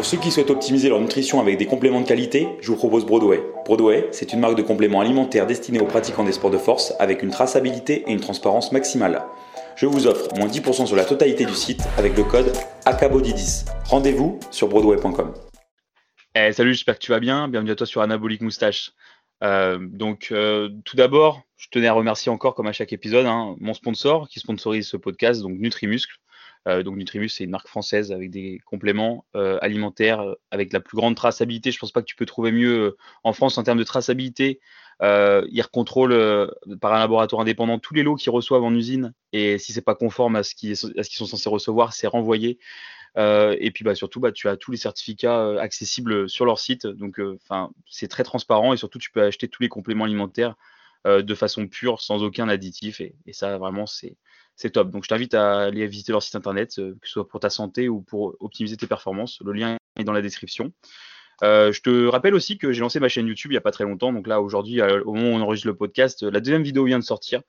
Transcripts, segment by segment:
Pour ceux qui souhaitent optimiser leur nutrition avec des compléments de qualité, je vous propose Broadway. Broadway, c'est une marque de compléments alimentaires destinée aux pratiquants des sports de force avec une traçabilité et une transparence maximale. Je vous offre moins 10% sur la totalité du site avec le code ACABODY10. Rendez-vous sur broadway.com. Eh, salut, j'espère que tu vas bien. Bienvenue à toi sur Anabolic Moustache. Euh, donc, euh, tout d'abord, je tenais à remercier encore, comme à chaque épisode, hein, mon sponsor qui sponsorise ce podcast, donc Nutrimuscle. Euh, donc Nutrimus, c'est une marque française avec des compléments euh, alimentaires euh, avec la plus grande traçabilité. Je pense pas que tu peux trouver mieux en France en termes de traçabilité. ils contrôlent par un laboratoire indépendant tous les lots qu'ils reçoivent en usine et si c'est pas conforme à ce qu'ils sont censés recevoir, c'est renvoyé. et puis bah, surtout, bah, tu as tous les certificats accessibles sur leur site. Donc, c'est très transparent et surtout, tu peux acheter tous les compléments alimentaires de façon pure, sans aucun additif. Et, ça, vraiment, c'est c'est top. Donc je t'invite à aller visiter leur site internet, euh, que ce soit pour ta santé ou pour optimiser tes performances. Le lien est dans la description. Euh, je te rappelle aussi que j'ai lancé ma chaîne YouTube il n'y a pas très longtemps. Donc là, aujourd'hui, au moment où on enregistre le podcast, la deuxième vidéo vient de sortir.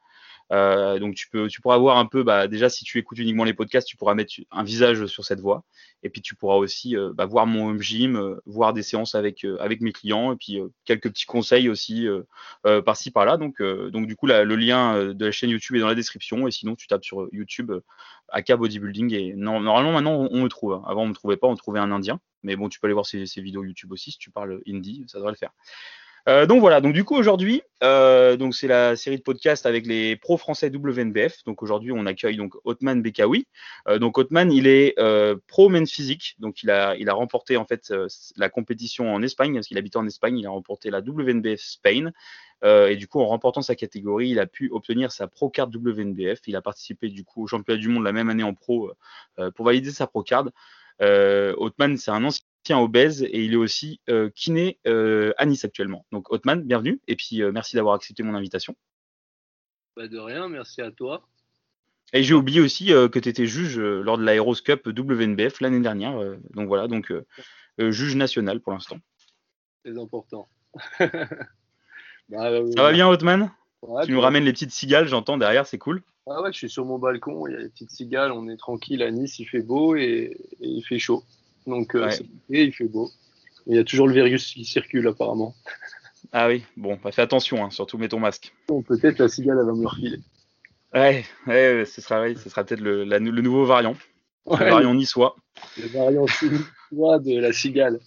Euh, donc tu peux, tu pourras voir un peu, bah, déjà si tu écoutes uniquement les podcasts, tu pourras mettre un visage sur cette voix, et puis tu pourras aussi euh, bah, voir mon home gym, euh, voir des séances avec avec mes clients, et puis quelques petits conseils aussi par-ci par-là. Donc donc du coup le lien de la chaîne YouTube est dans la description, et sinon tu tapes sur YouTube AK Bodybuilding et normalement maintenant on, me trouve. Hein. Avant on me trouvait pas, on trouvait un Indien, mais bon tu peux aller voir ces, ces vidéos YouTube aussi si tu parles hindi, ça devrait le faire. Euh, donc voilà, donc du coup aujourd'hui, euh, donc c'est la série de podcasts avec les pros français WNBF. Donc aujourd'hui, on accueille donc Otman Bekawi. Euh, donc Otman, il est pro men's physique, donc il a il a remporté en fait la compétition en Espagne parce qu'il habitait en Espagne. Il a remporté la WNBF Spain. et du coup, en remportant sa catégorie, il a pu obtenir sa pro card WNBF. Il a participé du coup au championnat du monde la même année en pro pour valider sa pro card. Otman, c'est un ancien obèse et il est aussi euh, kiné euh, à Nice actuellement. Donc Otman, bienvenue et puis euh, merci d'avoir accepté mon invitation. Pas de rien, merci à toi. Et j'ai oublié aussi que tu étais juge lors de l'Aeros Cup WNBF l'année dernière. donc voilà, donc juge national pour l'instant. C'est important. Bah, Ça va bien Otman Tu nous ramènes les petites cigales, j'entends derrière, c'est cool. Ah ouais, je suis sur mon balcon, il y a les petites cigales, on est tranquille à Nice, il fait beau et il fait chaud. Donc, euh, il fait beau. Il y a toujours le virus qui circule apparemment. Ah oui, bon, bah, fais attention, hein, surtout mets ton masque. Peut-être la cigale, elle va me refiler. Ouais, ouais, ce sera, ce sera peut-être le, le, nouveau variant. Le variant niçois. Le variant niçois de la cigale.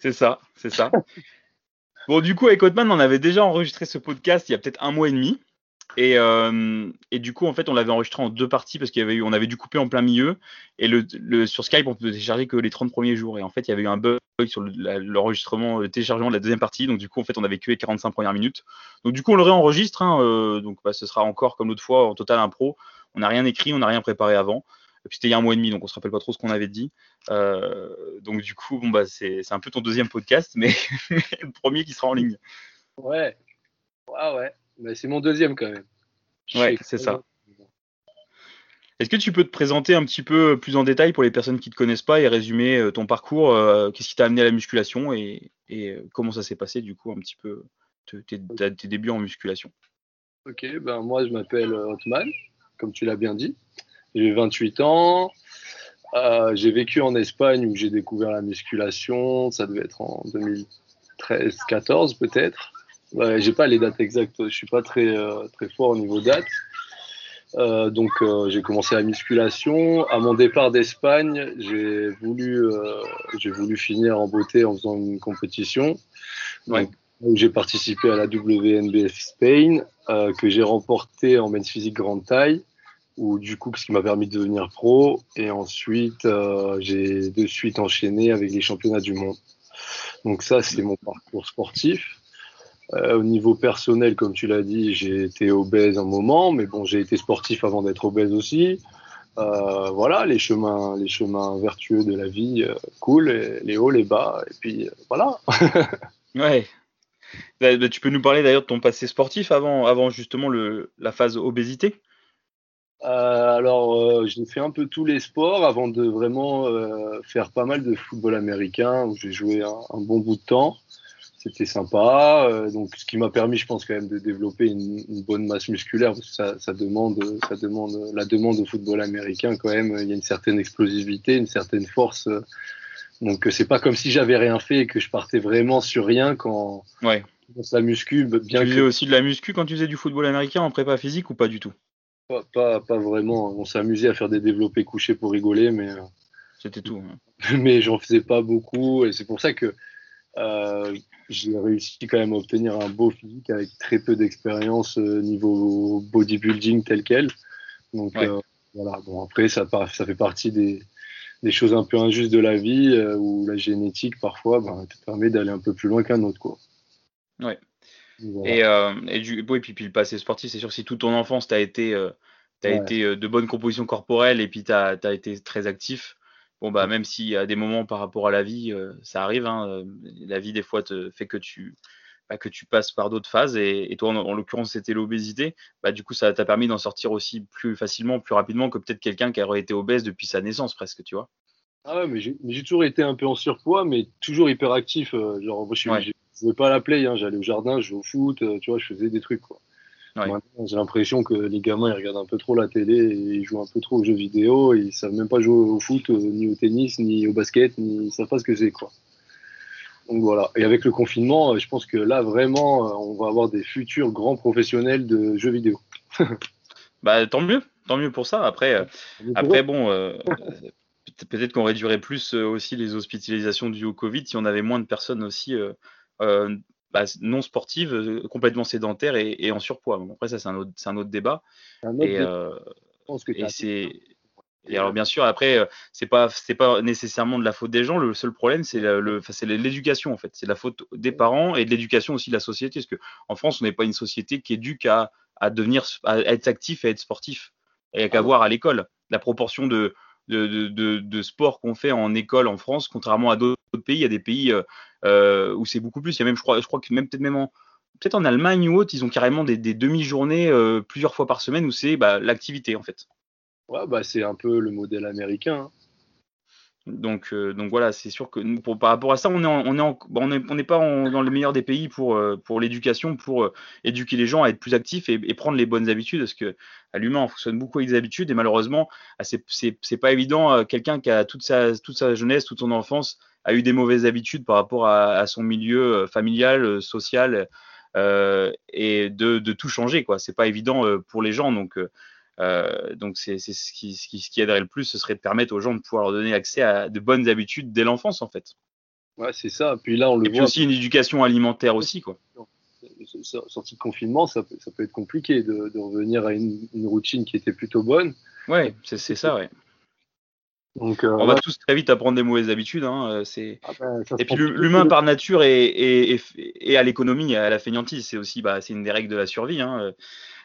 C'est ça, c'est ça. bon, du coup, avec Hotman, on avait déjà enregistré ce podcast il y a peut-être un mois et demi. Et, euh, et, du coup, en fait, on l'avait enregistré en deux parties parce qu'il y avait eu, on avait dû couper en plein milieu. Et le, sur Skype, on peut télécharger que les 30 premiers jours. Et en fait, il y avait eu un bug sur l'enregistrement, le, téléchargement de la deuxième partie. Donc, du coup, en fait, on avait que les 45 premières minutes. Donc, du coup, on le réenregistre. Hein, euh, donc, bah, ce sera encore comme l'autre fois en total impro. On n'a rien écrit, on n'a rien préparé avant. Et puis, c'était il y a un mois et demi, donc on se rappelle pas trop ce qu'on avait dit. Euh, donc, du coup, bon, bah, c'est un peu ton deuxième podcast, mais le premier qui sera en ligne. Ouais. Ouais, ouais. Mais c'est mon deuxième quand même. Ouais, c'est ça. Est-ce que tu peux te présenter un petit peu plus en détail pour les personnes qui ne te connaissent pas et résumer euh, ton parcours euh, Qu'est-ce qui t'a amené à la musculation et, euh, comment ça s'est passé du coup un petit peu tes, débuts en musculation? Ok, ben moi je m'appelle Otman, comme tu l'as bien dit. J'ai 28 ans. j'ai vécu en Espagne où j'ai découvert la musculation. Ça devait être en 2013-14 peut-être. Ouais, j'ai pas les dates exactes, je suis pas très, euh, très fort au niveau dates. Euh, donc euh, j'ai commencé la musculation. À mon départ d'Espagne, j'ai voulu, euh, j'ai voulu finir en beauté en faisant une compétition. Donc, j'ai participé à la WNBF Spain, que j'ai remporté en men's physique grande taille, ou du coup ce qui m'a permis de devenir pro. Et ensuite, j'ai de suite enchaîné avec les championnats du monde. Donc ça, c'est mon parcours sportif. Euh, au niveau personnel, comme tu l'as dit, j'ai été obèse un moment, mais bon, j'ai été sportif avant d'être obèse aussi. Euh, voilà, les chemins, les chemins vertueux de la vie, euh, cool, les hauts, les bas, et puis voilà. ouais. Bah, bah, tu peux nous parler d'ailleurs de ton passé sportif avant, avant justement le, la phase obésité? Alors, j'ai fait un peu tous les sports avant de vraiment faire pas mal de football américain où j'ai joué un, bon bout de temps c'était sympa. Euh, donc, ce qui m'a permis, je pense, quand même de développer une, une bonne masse musculaire, parce que ça, ça, demande, ça demande la demande au football américain quand même. Il y a une certaine explosivité, une certaine force Donc c'est pas comme si j'avais rien fait et que je partais vraiment sur rien quand ouais. la muscu. Bien tu faisais aussi de la muscu quand tu faisais du football américain en prépa physique ou pas du tout? Pas, pas, vraiment. On s'amusait à faire des développés couchés pour rigoler, mais. Euh, C'était tout. Mais j'en faisais pas beaucoup et c'est pour ça que euh, j'ai réussi quand même à obtenir un beau physique avec très peu d'expérience euh, niveau bodybuilding tel quel. Donc voilà. Bon après ça, ça fait partie des, des choses un peu injustes de la vie où la génétique parfois ben, te permet d'aller un peu plus loin qu'un autre quoi. Ouais. Et, euh, et, du, puis, puis le passé sportif, c'est sûr, si toute ton enfance, tu as été, euh, as été euh, de bonne composition corporelle et puis tu as, été très actif, bon, bah, même si à des moments par rapport à la vie, ça arrive, hein, la vie des fois te fait que tu, bah, que tu passes par d'autres phases. Et, toi, en, l'occurrence, c'était l'obésité. Bah, du coup, ça t'a permis d'en sortir aussi plus facilement, plus rapidement que peut-être quelqu'un qui aurait été obèse depuis sa naissance presque, tu vois. Ah ouais, mais j'ai toujours été un peu en surpoids, mais toujours hyper actif. genre, moi, je suis, je jouais pas à la play, hein. j'allais au jardin, je jouais au foot, euh, tu vois, je faisais des trucs. Quoi. J'ai l'impression que les gamins ils regardent un peu trop la télé et ils jouent un peu trop aux jeux vidéo et ils savent même pas jouer au foot, euh, ni au tennis, ni au basket, ni ils savent pas ce que c'est quoi. Donc voilà. Et avec le confinement, euh, je pense que là vraiment, on va avoir des futurs grands professionnels de jeux vidéo. bah tant mieux, tant mieux pour ça. Après, après bon, peut-être qu'on réduirait plus aussi les hospitalisations dues au Covid si on avait moins de personnes aussi euh, bah, non sportives, euh, complètement sédentaires et, en surpoids. après, ça, c'est un, autre, un autre débat. et, euh, c'est. Et alors bien sûr, après, c'est pas c'est pas nécessairement de la faute des gens. Le seul problème, c'est le, c'est l'éducation en fait. C'est la faute des parents et de l'éducation aussi de la société. Parce que en France, on n'est pas une société qui éduque à, à devenir à être actif et à être sportif. Et qu'à ah voir à l'école la proportion de de, de, sport qu'on fait en école en France, contrairement à d'autres pays. Il y a des pays euh, où c'est beaucoup plus. Il y a même, je crois, je crois que même peut-être même en peut-être en Allemagne ou autre, ils ont carrément des, demi-journées euh, plusieurs fois par semaine où c'est bah, l'activité en fait. Ouais, bah, c'est un peu le modèle américain. Hein. Donc, euh, donc voilà, c'est sûr que pour, par rapport à ça, on est on est bah, on n'est pas dans le meilleur des pays pour pour l'éducation, pour éduquer les gens à être plus actifs et, prendre les bonnes habitudes, parce que l'humain on fonctionne beaucoup avec des habitudes et malheureusement ah, c'est pas évident quelqu'un qui a toute sa toute sa jeunesse, toute son enfance a eu des mauvaises habitudes par rapport à, son milieu euh, familial, euh, social, euh, et de, tout changer. quoi. C'est pas évident pour les gens, donc donc c'est ce qui, ce, qui, ce qui aiderait le plus, ce serait de permettre aux gens de pouvoir leur donner accès à de bonnes habitudes dès l'enfance en fait. Ouais, c'est ça. Puis là, on le et puis aussi une éducation alimentaire aussi quoi. Sortie de confinement, ça peut, ça peut être compliqué de, revenir à une, une, routine qui était plutôt bonne. Ouais, c'est ça, ouais. Euh, on va tous très vite apprendre des mauvaises habitudes. Hein, euh, c'est... Ah ben, et puis l'humain par nature est, à l'économie, à la fainéantise. C'est aussi bah, c'est une des règles de la survie. Hein.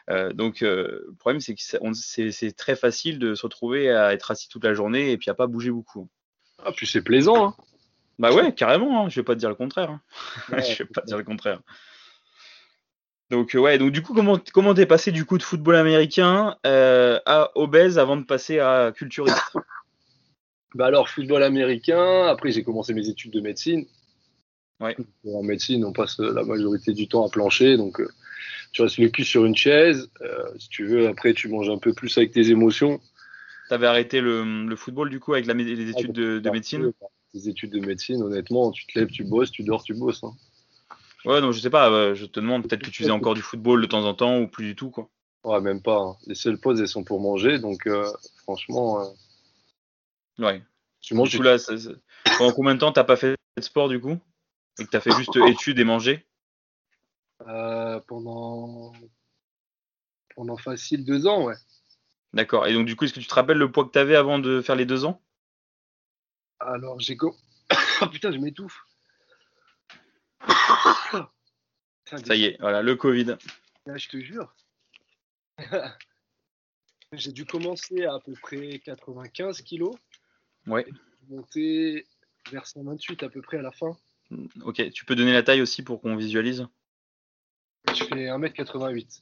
Euh, donc le problème c'est que c'est, très facile de se retrouver à être assis toute la journée et puis à pas bouger beaucoup. Ah puis c'est plaisant. Hein. Bah ouais, carrément. Je vais pas te dire le contraire. je vais pas te dire le contraire. Donc ouais, donc du coup comment comment t'es passé du coup de football américain à obèse avant de passer à culturiste bah alors, football américain. Après, j'ai commencé mes études de médecine. Ouais. En médecine, on passe la majorité du temps à plancher. Donc, euh, tu restes le cul sur une chaise. Euh, si tu veux, après, tu manges un peu plus avec tes émotions. Tu avais arrêté le, football, du coup, avec la, les études de, médecine? Les études de médecine, honnêtement, tu te lèves, tu bosses, tu dors, tu bosses. Hein. Ouais, donc je sais pas, je te demande, peut-être que tu faisais encore du football de temps en temps ou plus du tout, quoi. Ouais, même pas. Hein. Les seules pauses, elles sont pour manger. Donc, euh, franchement Ouais. Tu manges. Du coup, là, pendant combien de temps t'as pas fait de sport du coup? Et que t'as fait juste études et manger? Euh, Pendant. Pendant facile deux ans, ouais. D'accord. Et donc, du coup, est-ce que tu te rappelles le poids que t'avais avant de faire les deux ans? Alors, j'ai. oh putain, je m'étouffe. Ça y est, voilà, le Covid. je te jure. j'ai dû commencer à à peu près 95 kilos. Ouais. Monter vers 128 à peu près à la fin. Ok, tu peux donner la taille aussi pour qu'on visualise? Je fais 1m88.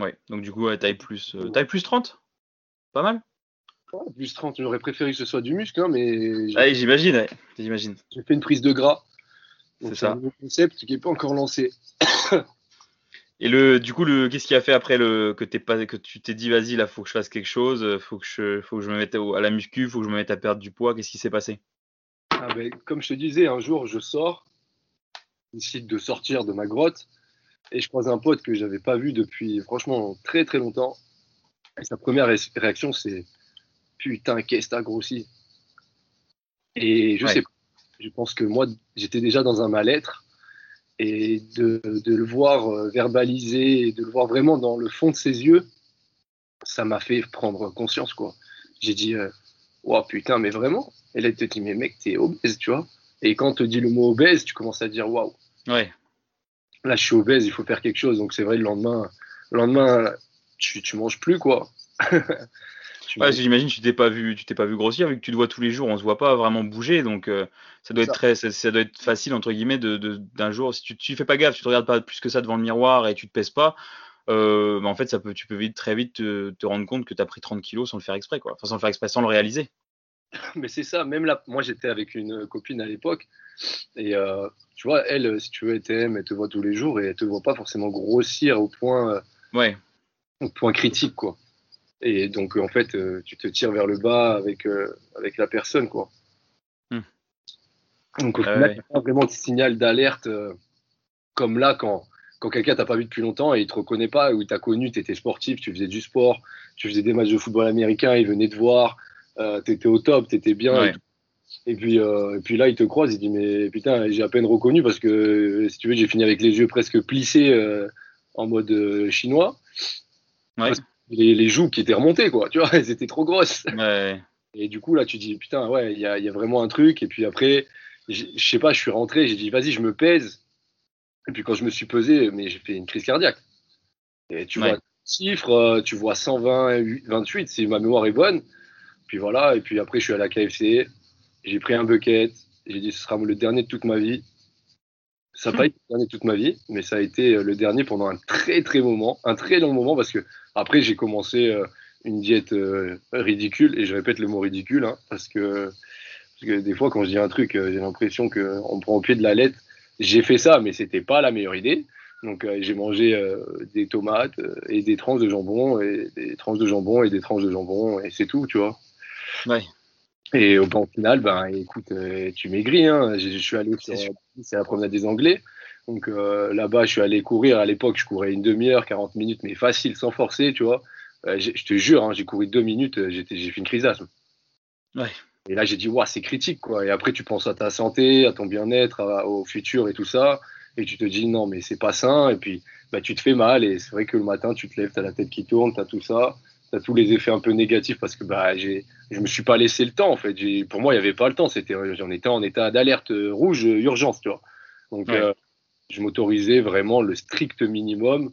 Ouais, donc du coup, taille plus, euh, taille plus 30 Pas mal Plus 30, j'aurais préféré que ce soit du muscle, hein, mais. J'imagine, j'imagine. J'ai fait une prise de gras. C'est ça. un concept qui n'est pas encore lancé. Et le, du coup, le, qu'est-ce qui a fait après le, que, pas, que tu t'es dit, vas-y, là, faut que je fasse quelque chose, faut que je, faut que je me mette à la muscu, faut que je me mette à perdre du poids. Qu'est-ce qui s'est passé? Ah ben, Comme je te disais, un jour, je sors, je décide de sortir de ma grotte, et je croise un pote que j'avais pas vu depuis franchement très très longtemps. Et sa première réaction, c'est Putain, qu'est-ce que t'as grossi Et je sais pas, je pense que moi, j'étais déjà dans un mal-être, et de, de, le voir euh, verbaliser, et de le voir vraiment dans le fond de ses yeux, ça m'a fait prendre conscience, quoi. J'ai dit, euh, oh putain, mais vraiment Et là, il te dit, mais mec, t'es obèse, tu vois. Et quand on te dit le mot obèse, tu commences à dire, waouh. Ouais. Là, je suis obèse, il faut faire quelque chose. Donc, c'est vrai, le lendemain, le lendemain tu, tu manges plus, quoi. ouais, j'imagine tu t'es pas vu, tu t'es pas vu grossir vu que tu te vois tous les jours, on se voit pas vraiment bouger, donc euh, ça doit être très, ça, doit être facile entre guillemets de d'un jour si tu, tu fais pas gaffe, tu te regardes pas plus que ça devant le miroir et tu te pèses pas, euh, bah, en fait, ça peut, tu peux vite, très vite te, rendre compte que tu as pris 30 kilos sans le faire exprès, quoi. Enfin, sans le faire exprès, sans le réaliser. Mais c'est ça, même là, moi j'étais avec une copine à l'époque, et euh, tu vois, elle, si tu veux, elle t'aime, elle te voit tous les jours, et elle te voit pas forcément grossir au point, euh, ouais. au point critique, quoi. Et donc, en fait, tu te tires vers le bas avec, avec la personne, quoi. Hmm. Donc, au final, il n'y a pas vraiment de signal d'alerte comme là quand quand quelqu'un t'a pas vu depuis longtemps et il te reconnaît pas, ou il t'a connu, tu étais sportif, tu faisais du sport, tu faisais des matchs de football américain, il venait te voir, euh, tu étais au top, tu étais bien. Et, puis, euh, et puis là, il te croise, il dit Mais putain, j'ai à peine reconnu parce que si tu veux, j'ai fini avec les yeux presque plissés euh, en mode chinois. Les, les, joues qui étaient remontées, quoi, tu vois, elles étaient trop grosses. Et du coup, là, tu dis Putain, ouais, il y a, y a, vraiment un truc. Et puis après, je sais pas, je suis rentré, j'ai dit Vas-y, je me pèse. Et puis quand je me suis pesé, mais j'ai fait une crise cardiaque. Et tu vois chiffre, tu vois 120, 28 si ma mémoire est bonne. Puis voilà, et puis après je suis à la KFC, j'ai pris un bucket, j'ai dit ce sera le dernier de toute ma vie. Ça n'a pas été le dernier de toute ma vie, mais ça a été euh, le dernier pendant un très très moment, un très long moment parce que après j'ai commencé euh, une diète ridicule et je répète le mot ridicule hein, parce que parce que des fois quand je dis un truc, j'ai l'impression qu'on me prend au pied de la lettre j'ai fait ça, mais c'était pas la meilleure idée. Donc euh, j'ai mangé euh, des tomates euh, et des tranches de jambon et des tranches de jambon et des tranches de jambon et c'est tout, tu vois. Ouais. Et au, final, ben écoute, tu maigris. Hein. Je, suis allé c'est la promenade des Anglais. Donc là-bas, je suis allé courir. À l'époque, je courais une demi-heure, 40 minutes, mais facile, sans forcer, tu vois. je te jure, hein, j'ai couru deux minutes, j'ai fait une crise Ouais. Et là, j'ai dit, ouais, c'est critique, quoi. Et après, tu penses à ta santé, à ton bien-être, au futur et tout ça. Et tu te dis, non, mais c'est pas sain. Et puis, bah, tu te fais mal. Et c'est vrai que le matin, tu te lèves, tu as la tête qui tourne, tu as tout ça. Tous les effets un peu négatifs parce que bah, j'ai, je me suis pas laissé le temps, en fait. Pour moi, il n'y avait pas le temps. C'était, j'en étais en état d'alerte rouge, urgence, tu vois. Donc, euh, je m'autorisais vraiment le strict minimum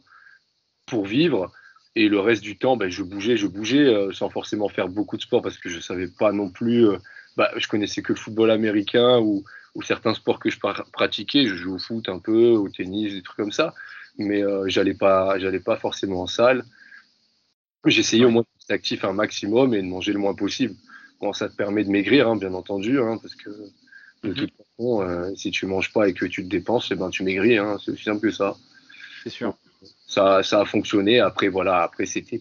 pour vivre et le reste du temps, ben, je bougeais, je bougeais, euh, sans forcément faire beaucoup de sport parce que je savais pas non plus. Euh, bah, je connaissais que le football américain ou, ou, certains sports que je pratiquais. Je joue au foot un peu, au tennis, des trucs comme ça. Mais euh, j'allais pas, j'allais pas forcément en salle. J'essayais au moins d'être actif un maximum et de manger le moins possible. Bon, ça te permet de maigrir, hein, bien entendu, hein, parce que de mhm. toute façon, euh, si tu manges pas et que tu te dépenses, eh ben, tu maigris. Hein, c'est aussi simple que ça. C'est sûr ça, ça a fonctionné. Après, voilà, après, c'était,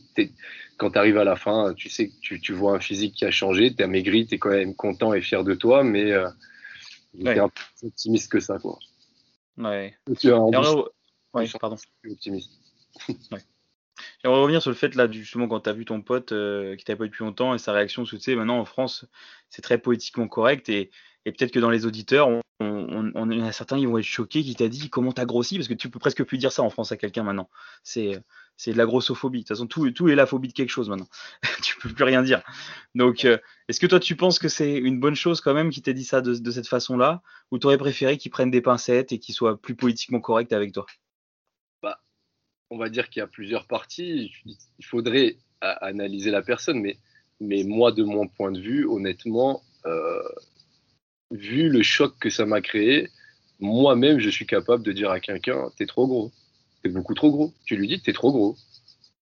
quand tu arrives à la fin, tu sais que tu, tu, vois un physique qui a changé, tu as maigri, tu es quand même content et fier de toi, mais euh, j'étais un peu plus optimiste que ça, quoi. Ouais. ouais pardon. Optimiste. ouais. J'aimerais revenir sur le fait, là, justement, quand tu as vu ton pote euh, qui t'a pas eu depuis longtemps et sa réaction, tu sais, maintenant en France, c'est très poétiquement correct et, peut-être que dans les auditeurs, on, a certains qui vont être choqués, qui t'a dit comment t'as grossi, parce que tu peux presque plus dire ça en France à quelqu'un maintenant. C'est c'est de la grossophobie. De toute façon, tout, est la phobie de quelque chose maintenant. tu peux plus rien dire. Donc, euh, est-ce que toi, tu penses que c'est une bonne chose quand même qu'il t'ait dit ça de, cette façon-là, ou t'aurais préféré qu'il prenne des pincettes et qu'il soit plus politiquement correct avec toi? On va dire qu'il y a plusieurs parties. Il faudrait analyser la personne, mais, mais moi, de mon point de vue, honnêtement, euh, vu le choc que ça m'a créé, moi-même, je suis capable de dire à quelqu'un, t'es trop gros, t'es beaucoup trop gros. Tu lui dis, t'es trop gros.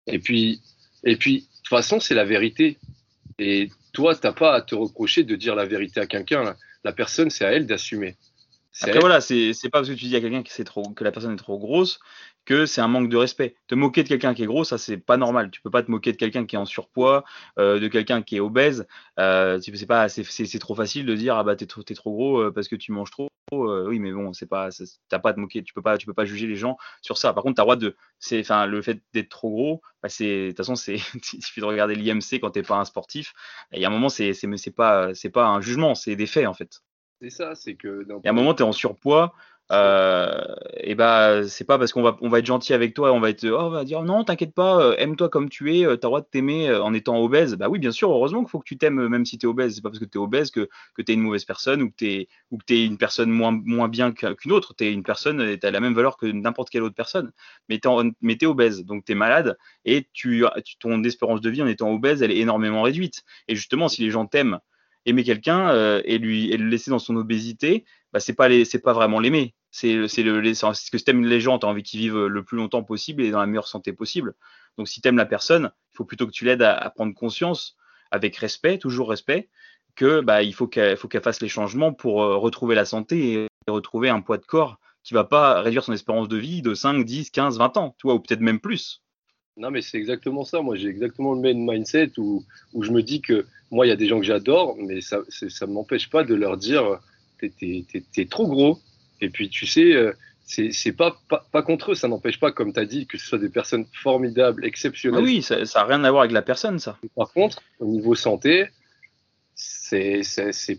Et puis, et puis, de toute façon, c'est la vérité. Et toi, t'as pas à te reprocher de dire la vérité à quelqu'un. La personne, c'est à elle d'assumer. Après voilà, c'est pas parce que tu dis à quelqu'un que, trop, que la personne est trop grosse que c'est un manque de respect. Te moquer de quelqu'un qui est gros, ça c'est pas normal. Tu peux pas te moquer de quelqu'un qui est en surpoids, euh, de quelqu'un qui est obèse. Euh, c'est pas, c'est trop facile de dire ah bah t'es trop, es trop gros euh, parce que tu manges trop. Euh, oui, mais bon, c'est pas, t'as pas à te moquer. Tu peux pas, tu peux pas juger les gens sur ça. Par contre, t'as droit de, c'est, enfin, le fait d'être trop gros, bah, c'est, de toute façon, c'est, il suffit de regarder l'IMC quand t'es pas un sportif. Et à un moment, c'est, c'est, pas, c'est pas un jugement, c'est des faits en fait. C'est ça, c'est que. Et à un moment, tu es en surpoids, euh, et bah c'est pas parce qu'on va on va être gentil avec toi, on va être oh, on va dire non t'inquiète pas, euh, aime-toi comme tu es, euh, t'as droit de t'aimer en étant obèse. Bah oui bien sûr, heureusement qu'il faut que tu t'aimes même si t'es obèse. C'est pas parce que t'es obèse que que t'es une mauvaise personne ou que t'es ou que t'es une personne moins moins bien qu'une autre. T'es une personne, t'as la même valeur que n'importe quelle autre personne. Mais t'es mais t'es obèse, donc t'es malade et tu ton espérance de vie en étant obèse elle est énormément réduite. Et justement si les gens t'aiment aimer quelqu'un et lui et le laisser dans son obésité, bah c'est pas c'est pas vraiment l'aimer c'est le ce que t'aimes les gens, t'as envie qu'ils vivent le plus longtemps possible et dans la meilleure santé possible. Donc si t'aimes la personne, il faut plutôt que tu l'aides à, prendre conscience avec respect, toujours respect, que bah il faut qu'elle faut qu'elle fasse les changements pour euh, retrouver la santé et retrouver un poids de corps qui va pas réduire son espérance de vie de 5, 10, 15, 20 ans, tu vois, ou peut-être même plus. Non, mais c'est exactement ça. Moi, j'ai exactement le même mindset où, où je me dis que moi, il y a des gens que j'adore, mais ça ne m'empêche pas de leur dire t'es trop gros, et puis, tu sais, euh, c'est pas, pas, pas, contre eux, ça n'empêche pas, comme tu as dit, que ce soit des personnes formidables, exceptionnelles. Ah oui, ça n'a rien à voir avec la personne, ça. Par contre, au niveau santé, c'est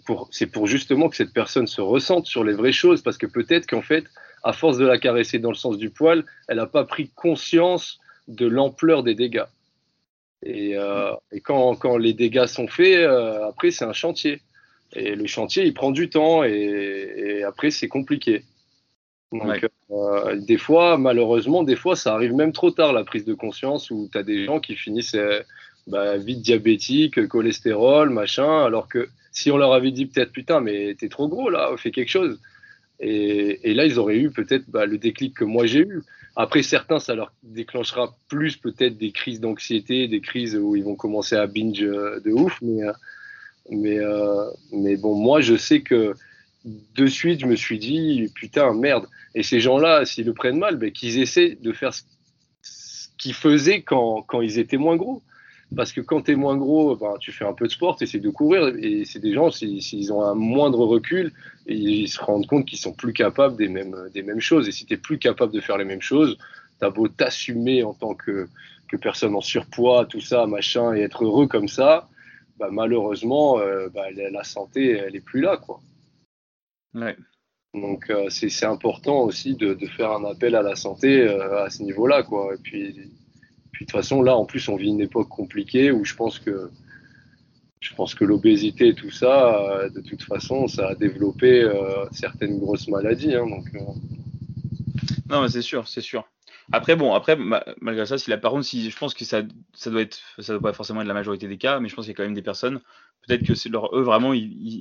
pour, pour justement que cette personne se ressente sur les vraies choses, parce que peut-être qu'en fait, à force de la caresser dans le sens du poil, elle n'a pas pris conscience de l'ampleur des dégâts. Et, euh, et quand, quand, les dégâts sont faits, euh, après, c'est un chantier. Et le chantier, il prend du temps et, après, c'est compliqué. Donc, euh, des fois, malheureusement, des fois, ça arrive même trop tard, la prise de conscience, où tu as des gens qui finissent euh, bah, vite diabétiques, cholestérol, machin, alors que si on leur avait dit peut-être, putain, mais t'es trop gros là, fais quelque chose. Et, là, ils auraient eu peut-être bah, le déclic que moi j'ai eu. Après, certains, ça leur déclenchera plus peut-être des crises d'anxiété, des crises où ils vont commencer à binge euh, de ouf, mais mais, euh, mais bon, moi, je sais que de suite, je me suis dit, putain, merde. Et ces gens-là, s'ils le prennent mal, ben, qu'ils essaient de faire ce qu'ils faisaient quand, quand ils étaient moins gros. Parce que quand tu es moins gros, ben, tu fais un peu de sport, tu essaies de courir. Et c'est des gens, s'ils ont un moindre recul, ils se rendent compte qu'ils sont plus capables des mêmes, des mêmes choses. Et si tu plus capable de faire les mêmes choses, tu as beau t'assumer en tant que, que personne en surpoids, tout ça, machin, et être heureux comme ça, bah, malheureusement, euh, bah, la santé, elle est plus là, quoi. Donc euh, c'est important aussi de, faire un appel à la santé euh, à ce niveau-là, quoi. Et puis, puis de toute façon, là, en plus, on vit une époque compliquée où je pense que je pense que l'obésité et tout ça, de toute façon, ça a développé certaines grosses maladies. Hein, donc, Non, mais c'est sûr, c'est sûr. Après, bon, après, malgré ça, si la par contre, si je pense que ça, ça doit être, ça doit pas forcément être la majorité des cas, mais je pense qu'il y a quand même des personnes, peut-être que c'est leur, eux vraiment, ils,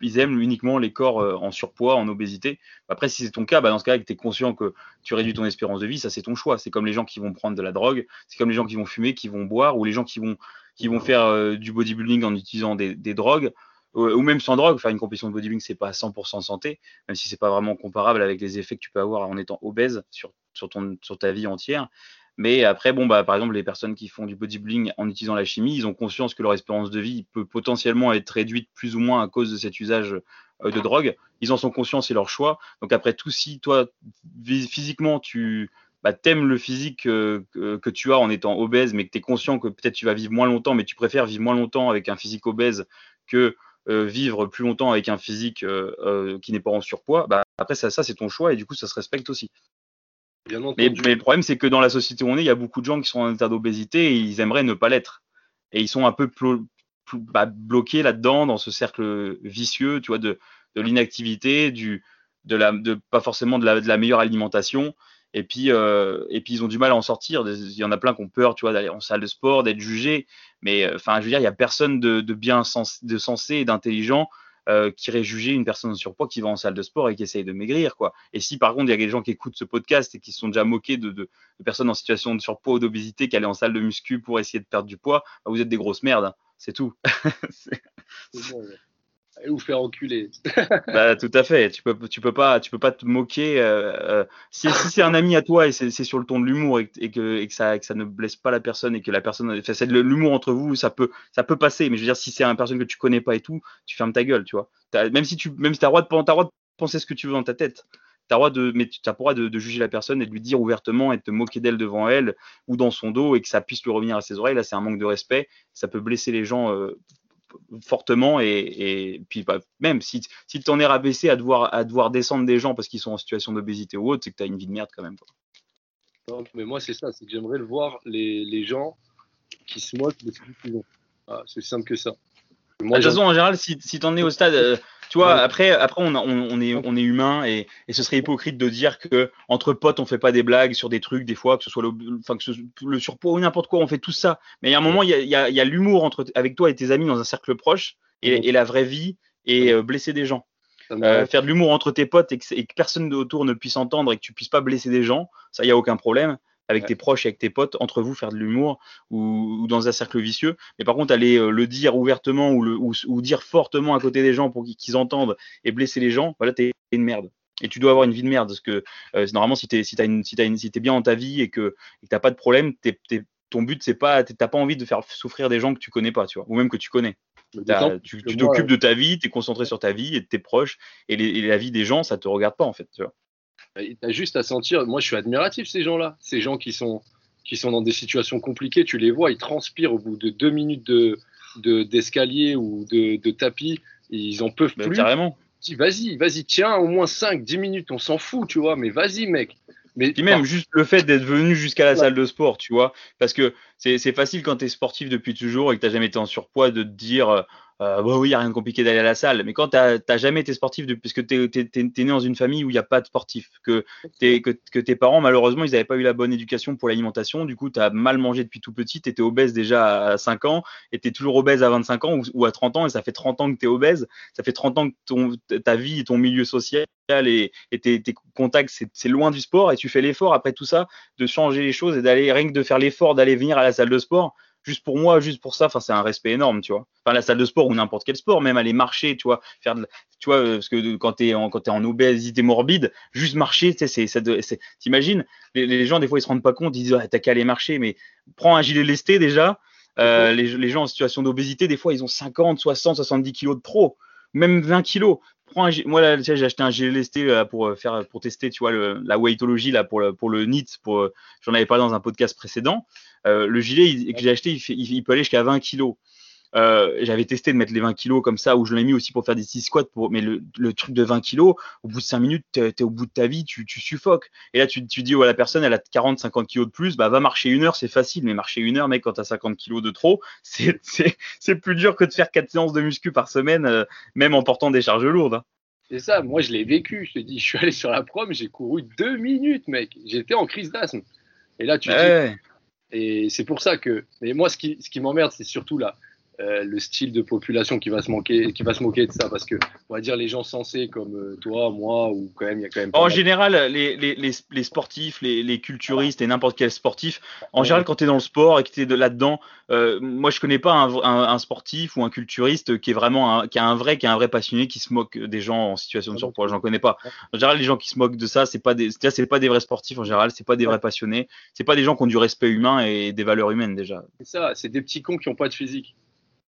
ils, aiment uniquement les corps euh, en surpoids, en obésité. Après, si c'est ton cas, bah, dans ce cas, que tu es conscient que tu réduis ton espérance de vie, ça c'est ton choix. C'est comme les gens qui vont prendre de la drogue, c'est comme les gens qui vont fumer, qui vont boire, ou les gens qui vont, qui vont faire euh, du bodybuilding en utilisant des, des drogues ou même sans drogue, faire une compétition de bodybuilding, c'est pas à 100% santé, même si c'est pas vraiment comparable avec les effets que tu peux avoir en étant obèse sur, sur, ton, sur ta vie entière. Mais après, bon, bah, par exemple, les personnes qui font du bodybuilding en utilisant la chimie, ils ont conscience que leur espérance de vie peut potentiellement être réduite plus ou moins à cause de cet usage euh, de drogue. Ils en sont conscients, c'est leur choix. Donc après tout, si toi, physiquement, tu bah, aimes le physique euh, que, tu as en étant obèse, mais que tu es conscient que peut-être tu vas vivre moins longtemps, mais tu préfères vivre moins longtemps avec un physique obèse que euh, vivre plus longtemps avec un physique qui n'est pas en surpoids, bah, après ça, ça c'est ton choix et du coup ça se respecte aussi. Mais, le problème c'est que dans la société où on est, il y a beaucoup de gens qui sont en état d'obésité et ils aimeraient ne pas l'être. Et ils sont un peu bah, bloqués là-dedans, dans ce cercle vicieux, tu vois, de, de l'inactivité, du, de la, de, pas forcément de la, de la meilleure alimentation et puis, euh, et puis ils ont du mal à en sortir. Il y en a plein qui ont peur, tu vois, d'aller en salle de sport, d'être jugés. Mais euh, enfin, je veux dire, il y a personne de, de bien sens, de sensé et d'intelligent euh, qui irait juger une personne en surpoids qui va en salle de sport et qui essaye de maigrir, quoi. Et si par contre il y a des gens qui écoutent ce podcast et qui sont déjà moqués de, de, de, personnes en situation de surpoids ou d'obésité qui allaient en salle de muscu pour essayer de perdre du poids, bah, vous êtes des grosses merdes. Hein. C'est tout. Vous faire enculer. bah, tout à fait. Tu peux, tu peux pas, tu peux pas te moquer. Euh, euh, si, si c'est un ami à toi et c'est sur le ton de l'humour et, que, et que, ça, que ça ne blesse pas la personne et que la personne, c'est l'humour entre vous, ça peut, ça peut passer. Mais je veux dire, si c'est une personne que tu connais pas et tout, tu fermes ta gueule, tu vois. même si tu, même si t'as droit de, as penser ce que tu veux dans ta tête. T'as droit de, mais tu as le droit de, de, juger la personne et de lui dire ouvertement et de te moquer d'elle devant elle ou dans son dos et que ça puisse lui revenir à ses oreilles. Là, c'est un manque de respect. Ça peut blesser les gens euh, fortement et, puis bah, même si, si tu en es rabaissé à devoir, à devoir descendre des gens parce qu'ils sont en situation d'obésité ou autre, c'est que tu as une vie de merde quand même. Mais moi, c'est ça, c'est que j'aimerais le voir, les, les, gens qui se moquent de ce qu'ils ont. Ah, c'est simple que ça. Moi, de toute façon, en général, si, si tu en es au stade, euh, tu vois, après, après on, on, on, est, on est humain et, et, ce serait hypocrite de dire que entre potes, on fait pas des blagues sur des trucs, des fois, que ce soit le, enfin, que ce, le surpoids ou n'importe quoi, on fait tout ça. Mais il y a un moment, il y a, y a, y a l'humour entre avec toi et tes amis dans un cercle proche et, et la vraie vie et euh, blesser des gens. Euh, faire de l'humour entre tes potes et que, et que personne autour ne puisse entendre et que tu puisses pas blesser des gens, ça, il y a aucun problème avec ouais. tes proches et avec tes potes, entre vous, faire de l'humour ou, ou, dans un cercle vicieux. Mais par contre, aller euh, le dire ouvertement ou, le, ou, ou, dire fortement à côté des gens pour qu'ils entendent et blesser les gens, voilà, t'es une merde. Et tu dois avoir une vie de merde parce que euh, normalement, si t'es si t'as une, si t'as une, si t'es bien dans ta vie et que t'as pas de problème, t'es, t'es, ton but c'est pas, t'as pas envie de faire souffrir des gens que tu connais pas, tu vois, ou même que tu connais. Tu, tu t'occupes de ta vie, tu es concentré sur ta vie et de tes proches, et, les, et la vie des gens, ça te regarde pas en fait, tu vois. Tu as juste à sentir, moi je suis admiratif ces gens-là, ces gens qui sont, qui sont dans des situations compliquées, tu les vois, ils transpirent au bout de deux minutes de, d'escalier de, ou de, de, tapis, ils en peuvent bah, plus. Carrément. Vas-y, vas-y, tiens, au moins 5, 10 minutes, on s'en fout, tu vois, mais vas-y, mec. Mais Puis même juste le fait d'être venu jusqu'à la ouais. salle de sport, tu vois, parce que c'est facile quand tu es sportif depuis toujours et que tu jamais été en surpoids de te dire euh, oui, il n'y a rien de compliqué d'aller à la salle. Mais quand tu n'as jamais été sportif, de, puisque tu es, es, es, né dans une famille où il n'y a pas de sportif, que, que, que, tes parents, malheureusement, ils n'avaient pas eu la bonne éducation pour l'alimentation, du coup, tu as mal mangé depuis tout petit, tu étais obèse déjà à 5 ans, et tu es toujours obèse à 25 ans ou, ou, à 30 ans, et ça fait 30 ans que tu es obèse, ça fait 30 ans que ton, ta vie et ton milieu social et, et tes, tes, contacts, c'est loin du sport, et tu fais l'effort après tout ça de changer les choses et d'aller, rien que de faire l'effort d'aller venir à la salle de sport juste pour moi, juste pour ça, enfin, c'est un respect énorme, tu vois. Enfin, la salle de sport ou n'importe quel sport, même aller marcher, tu vois, faire de, tu vois, parce que quand t'es en, quand t'es en obésité morbide, juste marcher, tu sais, c'est, ça, t'imagines, les, les, gens, des fois, ils se rendent pas compte, ils disent, ah, t'as qu'à aller marcher, mais prends un gilet lesté déjà, euh, les, les, gens en situation d'obésité, des fois, ils ont 50, 60, 70 kilos de trop, même 20 kilos. Prends un, moi, là, j'ai acheté un gilet lesté là, pour faire, pour tester, tu vois, le, la weightologie, là, pour le, pour le NIT, pour, j'en avais parlé dans un podcast précédent. Euh, le gilet il, que j'ai acheté, il, fait, il, peut aller jusqu'à 20 kilos. Euh, j'avais testé de mettre les 20 kilos comme ça, où je l'ai mis aussi pour faire des 6 squats, pour, mais le, le, truc de 20 kilos, au bout de 5 minutes, tu es, au bout de ta vie, tu, tu suffoques. Et là, tu, tu dis, ouais, la personne, elle a 40, 50 kilos de plus, bah, va marcher une heure, c'est facile, mais marcher une heure, mec, quand tu as 50 kilos de trop, c'est plus dur que de faire 4 séances de muscu par semaine, euh, même en portant des charges lourdes. Hein. C'est ça, moi je l'ai vécu, je te dis, je suis allé sur la prom, j'ai couru deux minutes, mec, j'étais en crise d'asthme. Et là, tu ouais. dis, et c'est pour ça que. Mais moi, ce qui, ce qui m'emmerde, c'est surtout là, euh, le style de population qui va se moquer, qui va se moquer de ça, parce que on va dire les gens sensés comme euh, toi, moi, ou quand même il y a quand même. En général, les, les, les, les, sportifs, les, les culturistes et n'importe quel sportif, en ouais. général, quand tu es dans le sport et que tu es là-dedans, euh, moi je connais pas un, un, un, sportif ou un culturiste qui est vraiment un, qui a un vrai, qui est un vrai passionné, qui se moque des gens en situation de surpoids. J'en connais pas. En général, les gens qui se moquent de ça, c'est pas des, c'est pas des vrais sportifs en général, c'est pas des vrais passionnés, c'est pas des gens qui ont du respect humain et des valeurs humaines déjà. C'est ça, c'est des petits cons qui ont pas de physique.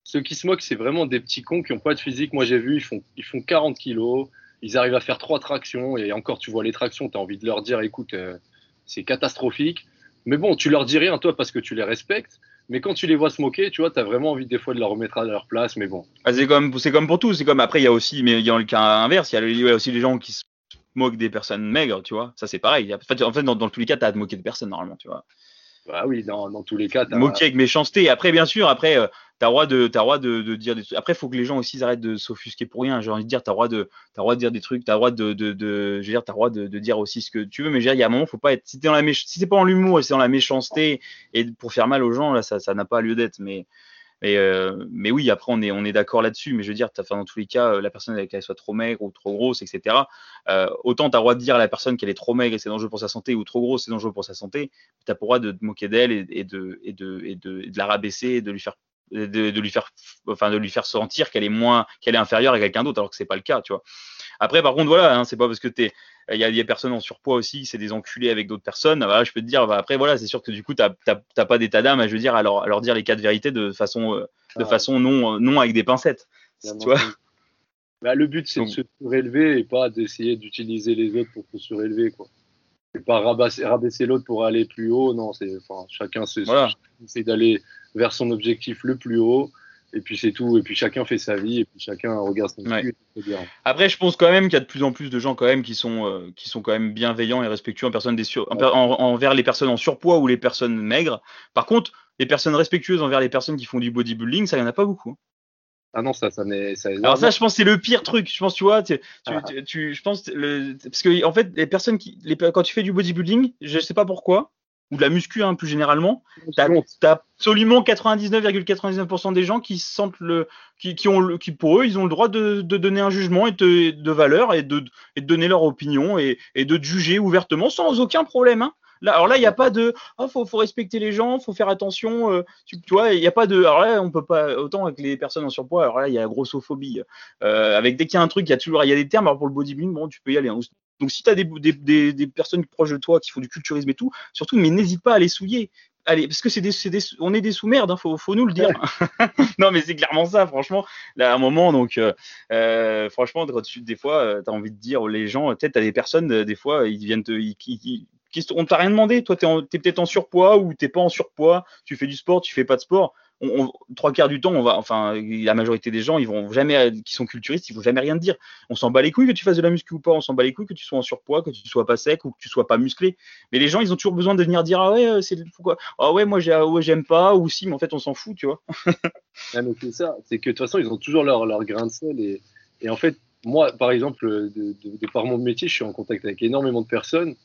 Ceux qui se moquent, c'est vraiment des petits cons qui n'ont pas de physique. Moi, j'ai vu, ils font, ils font 40 kilos, ils arrivent à faire trois tractions, et encore, tu vois les tractions, tu as envie de leur dire, écoute, euh, c'est catastrophique. Mais bon, tu leur dis rien, toi, parce que tu les respectes. Mais quand tu les vois se moquer, tu vois, tu as vraiment envie des fois de leur remettre à leur place, mais bon. Ah, c'est comme, comme pour tout. C'est comme après, il y a aussi, mais il y a le cas inverse, il y, a aussi les gens qui se moquent des personnes maigres, tu vois. Ça, c'est pareil. En fait, dans, dans tous les cas, tu as à te moquer de personnes, normalement, tu vois. Bah oui, dans, dans tous les cas. Moquer avec méchanceté. Après, bien sûr, après, euh, t'as droit de, t'as droit de, dire des trucs. Après, faut que les gens aussi arrêtent de s'offusquer pour rien. J'ai envie de dire, t'as droit de, t'as droit de dire des trucs, t'as droit de, de, de, je veux dire, droit de, de, dire aussi ce que tu veux. Mais je veux dire, il y a un moment, faut pas être. Si t'es dans la méch... si c'est pas en l'humour et c'est dans la méchanceté et pour faire mal aux gens, là, ça, ça n'a pas lieu d'être. Mais, mais, euh, mais oui, après, on est, on est d'accord là-dessus. Mais je veux dire, dans tous les cas, la personne qu'elle soit trop maigre ou trop grosse, etc. Euh, autant tu as le droit de dire à la personne qu'elle est trop maigre et c'est dangereux pour sa santé, ou trop grosse, c'est dangereux pour sa santé. Tu as le droit de te moquer d'elle et, de, et, de, la rabaisser de lui faire de, de lui faire sentir qu'elle est moins, qu'elle est inférieure à quelqu'un d'autre, alors que c'est pas le cas, tu vois. Après, par contre, voilà, hein, c'est pas parce que t'es, il y a des personnes en surpoids aussi, c'est des enculés avec d'autres personnes. Voilà, je peux te dire, bah, après, voilà, c'est sûr que du coup, t'as pas d'état d'âme, je veux dire, à leur, à leur, dire les cas de vérité de façon, euh, de façon non, non avec des pincettes. Tu vois bah, le but, c'est de se surélever et pas d'essayer d'utiliser les autres pour se surélever, quoi. C'est pas rabaisser, rabaisser l'autre pour aller plus haut, non, c'est, chacun voilà. essaie d'aller vers son objectif le plus haut et puis c'est tout. Et puis chacun fait sa vie, et puis chacun regarde son ouais. Après, je pense quand même qu'il y a de plus en plus de gens quand même qui sont, euh, qui sont quand même bienveillants et respectueux en personne des sur... envers les personnes en surpoids ou les personnes maigres. Par contre, les personnes respectueuses envers les personnes qui font du bodybuilding, ça, n'y en a pas beaucoup. Hein. Ah non, ça, ça n'est. Alors ça, je pense, c'est le pire truc. Je pense, tu vois, tu, ah. tu, je pense, le, parce que en fait, les personnes qui, les, quand tu fais du bodybuilding, je sais pas pourquoi, ou de la muscu hein, plus généralement, tu as, absolument 99,99% des gens qui sentent le, qui, qui, ont le, qui pour eux, ils ont le droit de, de donner un jugement et de, de valeur et de, et de donner leur opinion et, et de juger ouvertement sans aucun problème. Hein. Là, alors là, il n'y a pas de oh, faut, faut respecter les gens, faut faire attention. Euh, tu, tu, vois, il n'y a pas de. Alors là, on peut pas autant avec les personnes en surpoids. Alors là, il y a la grossophobie. Euh, avec dès qu'il y a un truc, il y a toujours il y a des termes. Alors pour le bodybuilding, bon, tu peux y aller. Hein. Donc si tu des, personnes proches de toi qui font du culturisme et tout, surtout, mais n'hésite pas à les souiller. Parce que c'est des, on est des sous-merdes, hein, faut, nous le dire. non, mais c'est clairement ça, franchement. Là, à un moment, donc, euh, euh franchement, des fois, euh, tu as envie de dire les gens, peut-être, tu as des personnes, des fois, ils viennent te. Ils, ils, on t'a rien demandé. Toi, tu es, es peut-être en surpoids ou t'es pas en surpoids. Tu fais du sport, tu fais pas de sport on, trois quarts du temps, on va, enfin, la majorité des gens, ils vont jamais, qui sont culturistes, ils vont jamais rien te dire. On s'en bat les couilles que tu fasses de la muscu ou pas, on s'en bat les couilles que tu sois en surpoids, que tu sois pas sec ou que tu sois pas musclé. Mais les gens, ils ont toujours besoin de venir dire ah ouais, euh, c'est pourquoi, ah ouais, moi ah ouais, j'aime pas ou si, mais en fait, on s'en fout, tu vois. c'est ça, c'est que de toute façon, ils ont toujours leur, leur grain de sel et, et en fait, moi, par exemple, de, par mon métier, je suis en contact avec énormément de personnes.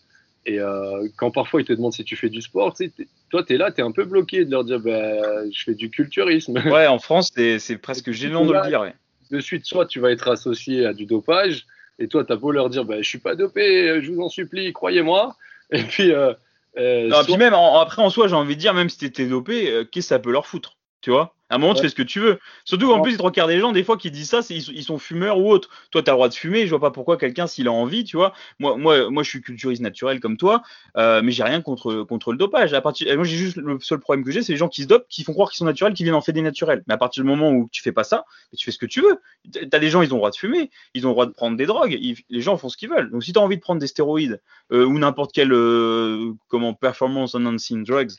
Et euh, quand parfois ils te demandent si tu fais du sport, tu sais, toi tu es là, tu es un peu bloqué de leur dire bah, je fais du culturisme. Ouais, en France, c'est presque gênant de le dire. Ouais. De suite, soit tu vas être associé à du dopage, et toi tu as beau leur dire bah, je suis pas dopé, je vous en supplie, croyez-moi. Et puis. Euh, euh, non, puis même après en soi, j'ai envie de dire, même si tu étais dopé, qu'est-ce que ça peut leur foutre Tu vois? À un moment, tu fais ce que tu veux. Surtout qu'en plus, les trois quarts des gens, des fois, qui disent ça, c'est ils, sont fumeurs ou autres. Toi, tu as le droit de fumer. Je vois pas pourquoi quelqu'un, s'il a envie, tu vois. Moi, moi, moi, je suis culturiste naturel comme toi, euh, mais j'ai rien contre, contre le dopage. À partir, moi, j'ai juste le seul problème que j'ai, c'est les gens qui se dopent, qui font croire qu'ils sont naturels, qui viennent en faire des naturels. Mais à partir du moment où tu fais pas ça, tu fais ce que tu veux. Tu as des gens, ils ont le droit de fumer, ils ont le droit de prendre des drogues. les gens font ce qu'ils veulent. Donc, si tu as envie de prendre des stéroïdes euh, ou n'importe quelle euh, comment performance enhancing drugs,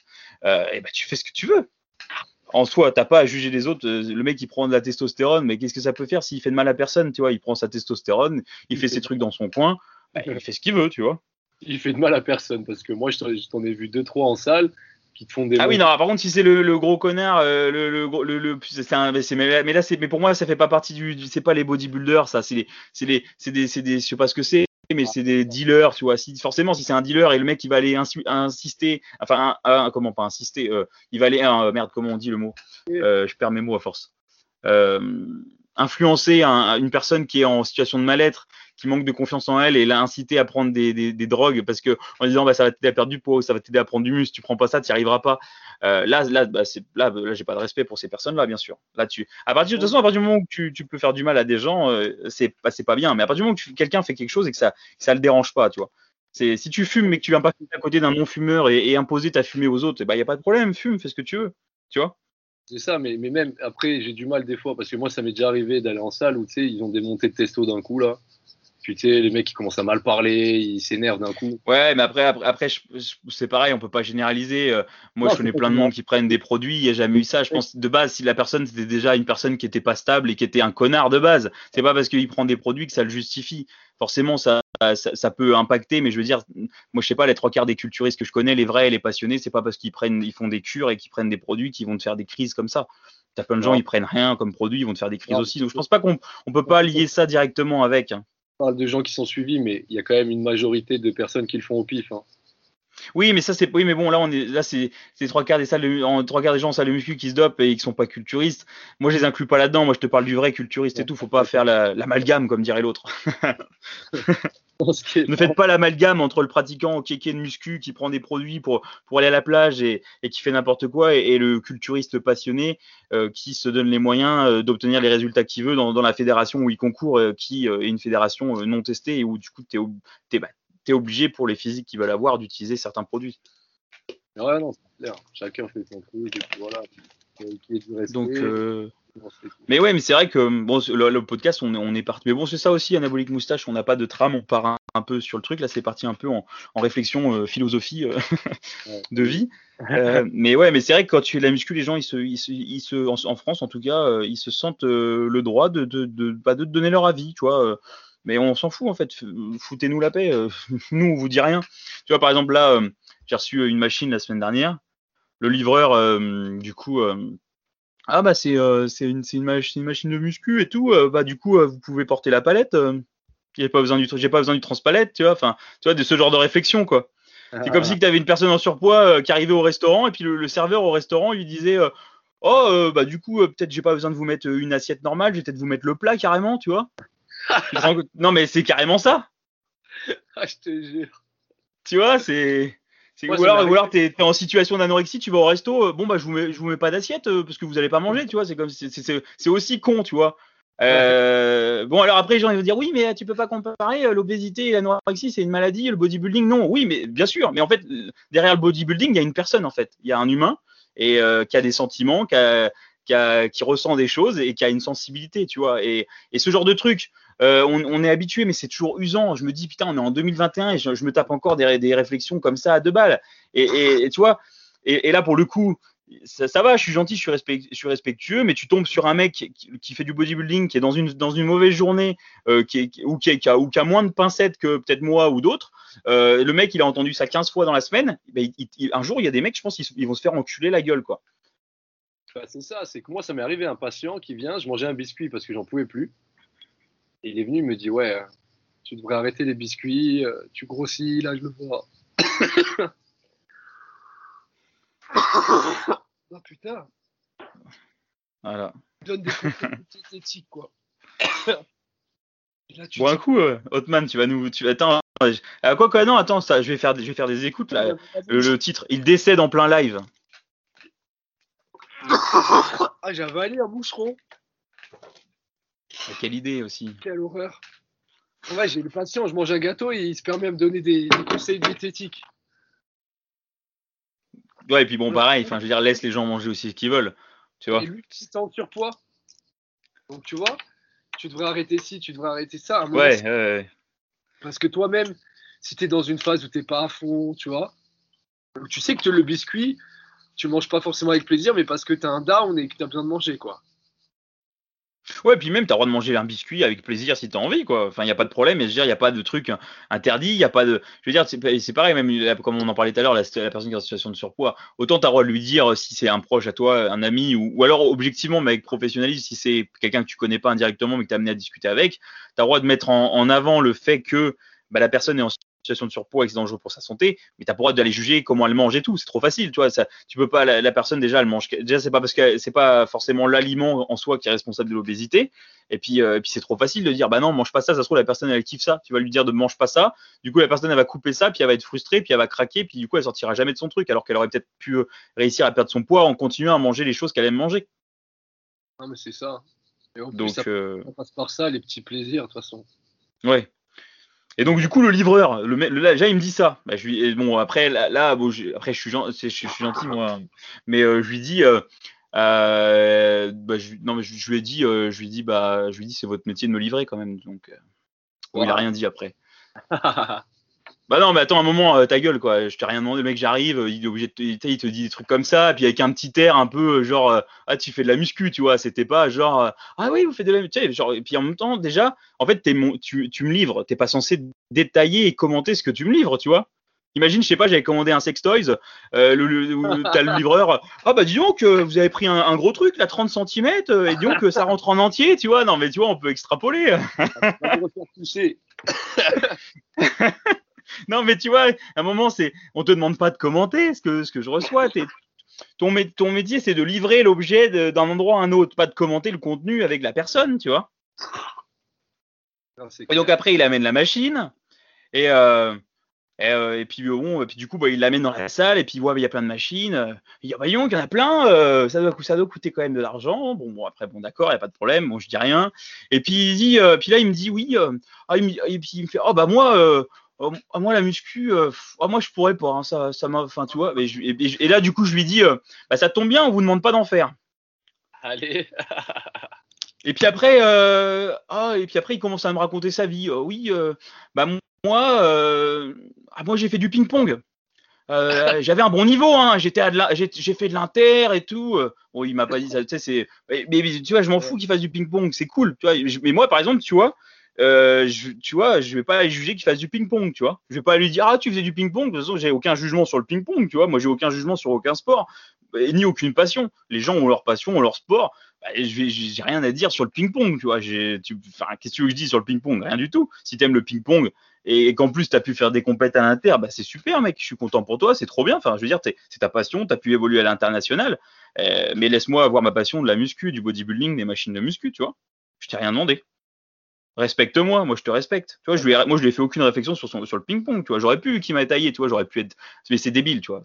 euh, et eh ben, tu fais ce que tu veux en soi, t'as pas à juger les autres. Euh, le mec, il prend de la testostérone, mais qu'est-ce que ça peut faire s'il fait de mal à personne Tu vois, il prend sa testostérone, il, fait ses trucs dans son coin, bah, il fait ce qu'il veut, tu vois. Il fait de mal à personne parce que moi, je t'en ai vu deux trois en salle qui te font des. Ah oui, non. Par contre, si c'est le, gros connard, euh, le, le, le, le mais, mais, là, c'est, mais pour moi, ça fait pas partie du, c'est pas les bodybuilders, ça, c'est les, c'est les, c'est des, c'est des, je sais pas ce que c'est mais c'est des dealers, tu vois. Si, forcément, si c'est un dealer et le mec il va aller insister, enfin, comment pas insister, euh, il va aller, euh, merde, comment on dit le mot euh, Je perds mes mots à force. influencer une personne qui est en situation de mal-être qui manque de confiance en elle et l'a incité à prendre des, des, drogues parce que en disant bah ça va t'aider à perdre du poids, ça va t'aider à prendre du muscle, tu prends pas ça, tu n'y arriveras pas. Euh, là, là, bah, là, là j'ai pas de respect pour ces personnes-là, bien sûr. Là, tu, à partir de toute façon, à partir du moment où tu, tu peux faire du mal à des gens, euh, c'est pas, bien. Mais à partir du moment où quelqu'un fait quelque chose et que ça, que ça le dérange pas, tu vois. C'est si tu fumes mais que tu viens pas à côté d'un non-fumeur et, imposer ta fumée aux autres, il bah, y a pas de problème, fume, fais ce que tu veux, tu vois. C'est ça, mais, mais même après, j'ai du mal des fois parce que moi, ça m'est déjà arrivé d'aller en salle où tu sais, ils ont des montées de testo d'un coup là. Puis tu sais, les mecs qui commencent à mal parler, ils s'énervent d'un coup. Ouais, mais après, après, après c'est pareil, on peut pas généraliser. Euh, moi, je connais plein de monde qui prennent des produits, il n'y a jamais eu ça. Je pense de base, si la personne c'était déjà une personne qui était pas stable et qui était un connard de base, c'est pas parce qu'il prend des produits que ça le justifie. Forcément, ça, ça, ça, peut impacter, mais je veux dire, moi, je sais pas, les trois quarts des culturistes que je connais, les vrais, les passionnés, c'est pas parce qu'ils prennent, ils font des cures et qu'ils prennent des produits qui vont te faire des crises comme ça. T'as plein de gens, ils prennent rien comme produit, ils vont te faire des crises aussi. Donc, je pense pas qu'on on peut pas lier ça directement avec. Hein parle de gens qui sont suivis, mais il y a quand même une majorité de personnes qui le font au pif. Hein. Oui, mais ça c'est oui, mais bon là on est là c'est trois quarts des salles de, trois quarts des gens en salle de muscu qui se dopent et qui sont pas culturistes. Moi je les inclus pas là-dedans. Moi je te parle du vrai culturiste et tout. Faut pas faire l'amalgame comme dirait l'autre. ne faites pas l'amalgame entre le pratiquant qui est de muscu qui prend des produits pour, pour aller à la plage et, et qui fait n'importe quoi et, le culturiste passionné euh, qui se donne les moyens euh, d'obtenir les résultats qu'il veut dans, dans, la fédération où il concourt, euh, qui est une fédération non testée et où du coup tu es, es, bah, es, obligé pour les physiques qui veulent avoir d'utiliser certains produits. Ouais, non, c'est clair. Chacun fait son truc et puis voilà. Donc, mais ouais, mais c'est vrai que bon, le, podcast, on, on est parti. Mais bon, c'est ça aussi, Anabolique Moustache, on n'a pas de trame, on part un, peu sur le truc. Là, c'est parti un peu en, en réflexion, euh, philosophie euh, de vie. Euh, mais ouais, mais c'est vrai que quand tu fais de la muscu, les gens, ils se, ils se, ils se en, France en tout cas, ils se sentent le droit de, de, de, bah, de, donner leur avis, tu vois. mais on s'en fout en fait. Foutez-nous la paix. nous, on vous dit rien. Tu vois, par exemple, là, j'ai reçu une machine la semaine dernière. Le livreur, du coup ah bah c'est euh, une, une, machine, une, machine de muscu et tout, euh, bah du coup euh, vous pouvez porter la palette. j'ai pas besoin du j'ai pas besoin du transpalette, tu vois. Enfin, tu vois de ce genre de réflexion quoi. C'est comme si tu avais une personne en surpoids qui arrivait au restaurant et puis le, serveur au restaurant lui disait oh bah du coup peut-être j'ai pas besoin de vous mettre une assiette normale, je vais peut-être vous mettre le plat carrément, tu vois. non mais c'est carrément ça. ah je te jure. Tu vois c'est ou alors, ou alors t'es en situation d'anorexie, tu vas au resto, euh, bon bah je vous mets, je vous mets pas d'assiette euh, parce que vous allez pas manger, tu vois. C'est comme c'est aussi con, tu vois. Euh, bon alors après les gens ils vont dire oui mais tu peux pas comparer l'obésité et l'anorexie c'est une maladie le bodybuilding non oui mais bien sûr mais en fait derrière le bodybuilding il y a une personne en fait il y a un humain et qui a des sentiments qui, a, qui, a, qui, ressent des choses et qui a une sensibilité tu vois et, et ce genre de truc euh, on, est habitué, mais c'est toujours usant. Je me dis, putain, on est en 2021 et je, me tape encore des, réflexions comme ça à deux balles. Et, tu vois, et, là, pour le coup, ça, va, je suis gentil, je suis, respectueux, mais tu tombes sur un mec qui, fait du bodybuilding, qui est dans une, mauvaise journée, euh, qui ou, qui, a, ou qui a moins de pincettes que peut-être moi ou d'autres. Euh, le mec, il a entendu ça 15 fois dans la semaine. Ben, un jour, il y a des mecs, je pense, ils, vont se faire enculer la gueule, quoi. Bah, c'est ça, c'est que moi, ça m'est arrivé un patient qui vient, je mangeais un biscuit parce que j'en pouvais plus. Et il est venu, il me dit Ouais, euh, tu devrais arrêter les biscuits, euh, tu grossis, là je le vois. oh putain Voilà. donne des éthiques, quoi. Là, bon, un coup, euh, Hotman, tu vas nous. Tu... Attends, à quoi, quoi Non, attends, ça, je, vais faire, je vais faire des écoutes là. Le, titre, il décède en plein live. ah, j'ai avalé un moucheron. Quelle idée aussi. Quelle horreur. Ouais, j'ai le patient, je mange un gâteau et il se permet de me donner des, conseils diététiques. Ouais, et puis bon, pareil, enfin, je veux dire, laisse les gens manger aussi ce qu'ils veulent. Tu vois. Et lui, qui en surpoids. Donc, tu vois, tu devrais arrêter ci, tu devrais arrêter ça. Ouais, ouais, Parce que toi-même, si tu es dans une phase où tu pas à fond, tu vois, tu sais que le biscuit, tu manges pas forcément avec plaisir, mais parce que tu as un down et que tu as besoin de manger, quoi. Ouais, puis même, tu as le droit de manger un biscuit avec plaisir si tu as envie, quoi. Enfin, il n'y a pas de problème. Mais je veux dire, il n'y a pas de truc interdit. Il n'y a pas de. Je veux dire, c'est pareil, même comme on en parlait tout à l'heure, la, personne qui est en situation de surpoids. Autant tu as le droit de lui dire si c'est un proche à toi, un ami, ou, alors objectivement, mais avec professionnalisme, si c'est quelqu'un que tu connais pas indirectement, mais que tu amené à discuter avec, tu as le droit de mettre en, avant le fait que bah, la personne est en situation de surpoids et que c'est dangereux pour sa santé, mais tu as pour d'aller juger comment elle mange et tout. C'est trop facile, tu vois. Ça, tu peux pas, la, personne déjà, elle mange. Déjà, c'est pas parce que c'est pas forcément l'aliment en soi qui est responsable de l'obésité. Et puis, euh, et puis c'est trop facile de dire, bah non, mange pas ça. Ça se trouve, la personne, elle kiffe ça. Tu vas lui dire de mange pas ça. Du coup, la personne, elle va couper ça, puis elle va être frustrée, puis elle va craquer, puis du coup, elle sortira jamais de son truc, alors qu'elle aurait peut-être pu euh, réussir à perdre son poids en continuant à manger les choses qu'elle aime manger. Non, mais c'est ça. Et en Donc, ça, euh, passe par ça, les petits plaisirs, de toute façon. Ouais. Et donc du coup le livreur, le, le là, il me dit ça. Bah, je lui, bon après là, bon, après je suis, gentil, je, suis gentil moi, mais euh, je lui dis, euh, euh, bah, je, non mais je, lui ai dit, je lui dis bah, je lui dis c'est votre métier de me livrer quand même. Donc bon, il a rien dit après. Bah non, mais attends un moment, euh, ta gueule, quoi. Je t'ai rien demandé, le mec, j'arrive, il est obligé de te, il te dit des trucs comme ça, puis avec un petit air un peu euh, genre, euh, ah, tu fais de la muscu, tu vois. C'était pas genre, ah oui, vous faites de la muscu, genre, et puis en même temps, déjà, en fait, es mon, tu, tu me livres, t'es pas censé détailler et commenter ce que tu me livres, tu vois. Imagine, je sais pas, j'avais commandé un sextoys, euh, le, le, t'as le livreur, ah bah dis donc, vous avez pris un, gros truc, là, 30 cm, et dis donc, ça rentre en entier, tu vois. Non, mais tu vois, on peut extrapoler. non, mais tu vois, à un moment, c'est, on te demande pas de commenter ce que, ce que je reçois. ton, ton métier, c'est de livrer l'objet d'un endroit à un autre, pas de commenter le contenu avec la personne, tu vois. et donc après, il amène la machine. Et, euh, et, puis bon, et puis du coup, bah, il l'amène dans la salle et puis il voit il y a plein de machines. Il dit, voyons qu'il y en a plein, ça, doit, ça doit coûter quand même de l'argent. Bon, bon, après, bon, d'accord, il n'y a pas de problème, bon, je dis rien. Et puis il dit, puis là, il me dit, oui, ah, et puis il me fait, oh, bah moi, oh, moi la muscu, oh, moi je pourrais pas, hein, ça, ça m'a, enfin tu vois. Et, là du coup je lui dis, bah ça tombe bien, on vous demande pas d'en faire. Allez. et puis après, euh, ah, et puis après, il commence à me raconter sa vie. Euh, oui, euh, bah moi, ah, moi j'ai fait du ping-pong. j'avais un bon niveau, hein. J'étais j'ai fait de l'inter et tout. Bon, il m'a pas dit ça. Tu sais, c'est, mais, tu vois, je m'en fous qu'il fasse du ping-pong, c'est cool. Tu vois. Mais moi, par exemple, tu vois, je, tu vois, je vais pas juger qu'il fasse du ping-pong, tu vois. Je vais pas lui dire ah tu faisais du ping-pong. De toute façon, j'ai aucun jugement sur le ping-pong, tu vois. Moi, j'ai aucun jugement sur aucun sport ni aucune passion. Les gens ont leur passion, ont leur sport. Bah, j'ai rien à dire sur le ping-pong, tu vois. Qu'est-ce que je dis sur le ping-pong? Rien du tout. Si tu aimes le ping-pong et, qu'en plus tu as pu faire des compètes à l'inter, bah, c'est super, mec. Je suis content pour toi, c'est trop bien. Enfin, je veux dire, c'est ta passion, tu as pu évoluer à l'international. Euh, mais laisse-moi avoir ma passion de la muscu, du bodybuilding, des machines de muscu, tu vois. Je t'ai rien demandé respecte-moi, moi je te respecte. Tu vois, moi je lui ai fait aucune réflexion sur, sur le ping-pong, tu vois. J'aurais pu qu'il m'a taillé, tu vois, j'aurais pu être. Mais c'est débile, tu vois.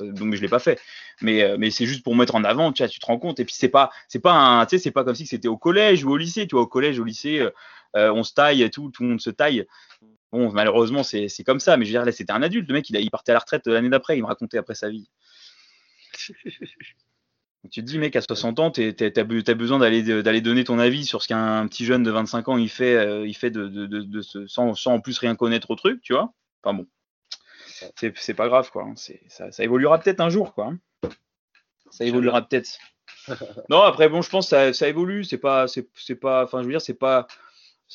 Donc je l'ai pas fait. Mais, euh, mais c'est juste pour mettre en avant, tu vois, tu te rends compte. Et puis c'est pas, c'est pas un, tu sais, c'est pas comme si c'était au collège ou au lycée, tu vois. Au collège, au lycée, euh, euh, on se taille et tout, tout le monde se taille. Bon, malheureusement, c'est comme ça. Mais je veux dire, là, c'était un adulte. Le mec, il partait à la retraite l'année d'après, il me racontait après sa vie. Tu te dis, mec, à 60 ans, tu as, besoin d'aller donner ton avis sur ce qu'un petit jeune de 25 ans il fait, euh, il fait de, de, de, sans, sans, en plus rien connaître au truc, tu vois. Enfin bon, c'est pas grave, quoi. Hein. Ça, ça, évoluera peut-être un jour, quoi. Hein. Ça évoluera peut-être. non, après, bon, je pense que ça, ça évolue. C'est pas, c'est pas, enfin, je veux dire, c'est pas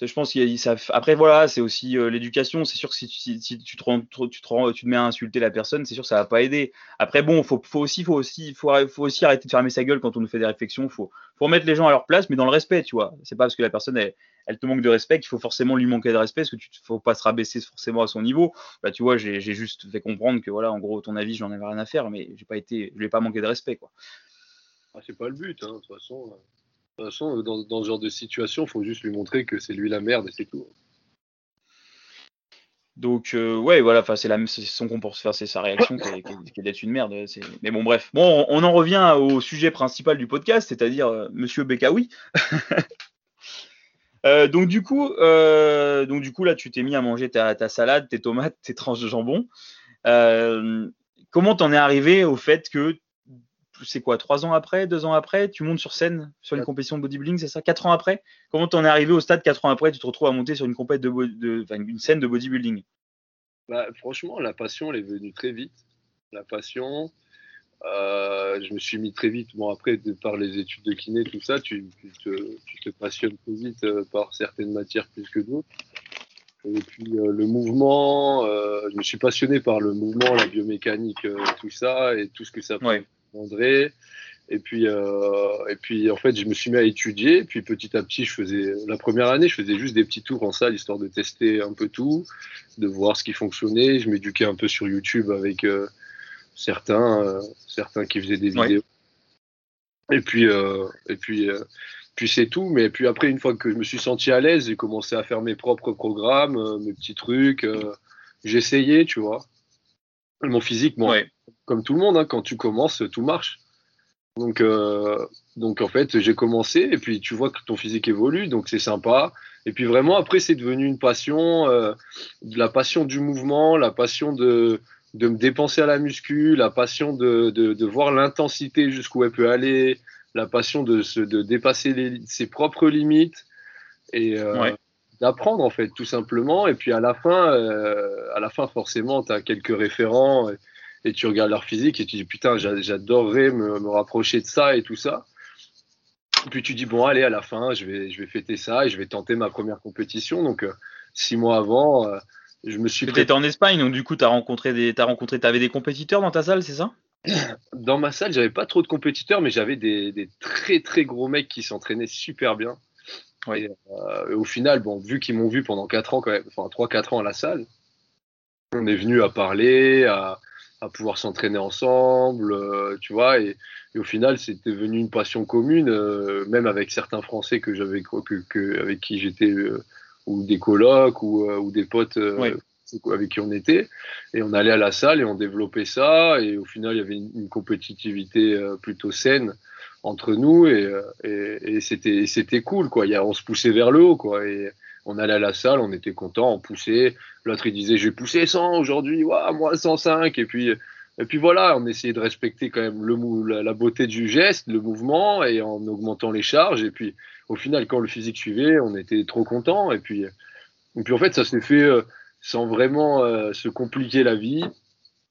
je pense qu'il ça, après voilà, c'est aussi euh, l'éducation. C'est sûr que si, tu, te mets à insulter la personne, c'est sûr que ça va pas aider. Après bon, faut, aussi, faut aussi, faut, aussi arrêter de fermer sa gueule quand on nous fait des réflexions. Faut, faut remettre les gens à leur place, mais dans le respect, tu vois. C'est pas parce que la personne elle, te manque de respect qu'il faut forcément lui manquer de respect, parce que tu faut pas se rabaisser forcément à son niveau. Bah tu vois, j'ai juste fait comprendre que voilà, en gros, ton avis, j'en avais rien à faire, mais j'ai pas été, je lui ai pas manqué de respect quoi. Ah, c'est pas le but, hein, de toute façon. Façon, dans, dans ce genre de situation, il faut juste lui montrer que c'est lui la merde et c'est tout. Donc euh, ouais, voilà, c'est son comportement, c'est sa réaction qui est, d'être une merde. Mais bon, bref. Bon, on en revient au sujet principal du podcast, c'est-à-dire euh, Monsieur Bekaoui. euh, donc du coup, euh, donc du coup là, tu t'es mis à manger ta, ta, salade, tes tomates, tes tranches de jambon. comment t'en es arrivé au fait que c'est quoi, trois ans après, deux ans après, tu montes sur scène sur une compétition de bodybuilding, c'est ça? Quatre ans après? Comment t'en es arrivé au stade quatre ans après, tu te retrouves à monter sur une compète de, de une scène de bodybuilding? Bah, Franchement, la passion, elle est venue très vite. La passion, euh, je me suis mis très vite. Bon, après, par les études de kiné, tout ça, tu, te, tu te, passionnes très vite euh, par certaines matières plus que d'autres. Et puis euh, le mouvement, je me suis passionné par le mouvement, la biomécanique, tout ça, et tout ce que ça peut André. Et puis, euh, et puis, en fait, je me suis mis à étudier. Puis, petit à petit, je faisais, la première année, je faisais juste des petits tours en salle, histoire de tester un peu tout, de voir ce qui fonctionnait. Je m'éduquais un peu sur YouTube avec euh, certains, euh, certains qui faisaient des vidéos. Et puis, et puis, puis c'est tout. Mais puis après, une fois que je me suis senti à l'aise, j'ai commencé à faire mes propres programmes, mes petits trucs. J'essayais, tu vois. Mon physique, moi, comme tout le monde, hein, quand tu commences, tout marche. Donc, euh, donc en fait, j'ai commencé et puis tu vois que ton physique évolue, donc c'est sympa. Et puis vraiment, après, c'est devenu une passion, euh, la passion du mouvement, la passion de, de me dépenser à la muscu, la passion de, de, de voir l'intensité jusqu'où elle peut aller, la passion de, se, de dépasser les, ses propres limites et euh, d'apprendre en fait, tout simplement. Et puis à la fin, euh, à la fin forcément, tu as quelques référents et tu regardes leur physique et tu dis putain, j'adorerais me, me, rapprocher de ça et tout ça. puis tu dis bon, allez, à la fin, je vais, je vais fêter ça et je vais tenter ma première compétition. Donc, euh, six mois avant, euh, je me suis. Tu étais en Espagne, donc du coup, tu as rencontré des, as rencontré, avais des compétiteurs dans ta salle, c'est ça? Dans ma salle, j'avais pas trop de compétiteurs, mais j'avais des, des, très très gros mecs qui s'entraînaient super bien. Et, euh, au final, bon, vu qu'ils m'ont vu pendant 4 ans, quand même, enfin 3-4 ans à la salle, on est venu à parler, à, à pouvoir s'entraîner ensemble, euh, tu vois. Et, au final, c'était devenu une passion commune, euh, même avec certains Français que j'avais, que, que, avec qui j'étais euh, ou des colocs ou, ou des potes avec qui on était. Et on allait à la salle et on développait ça. Et au final, il y avait une, compétitivité plutôt saine entre nous et, et, et c'était c'était cool quoi. Il y a, on se poussait vers le haut quoi. Et, on allait à la salle, on était content, on poussait. L'autre, il disait, j'ai poussé 100 aujourd'hui, ouais, moi 105. Et puis, et puis voilà, on essayait de respecter quand même le, la, beauté du geste, le mouvement, et en augmentant les charges. Et puis, au final, quand le physique suivait, on était trop content. Et puis, et puis en fait, ça s'est fait euh, sans vraiment euh, se compliquer la vie.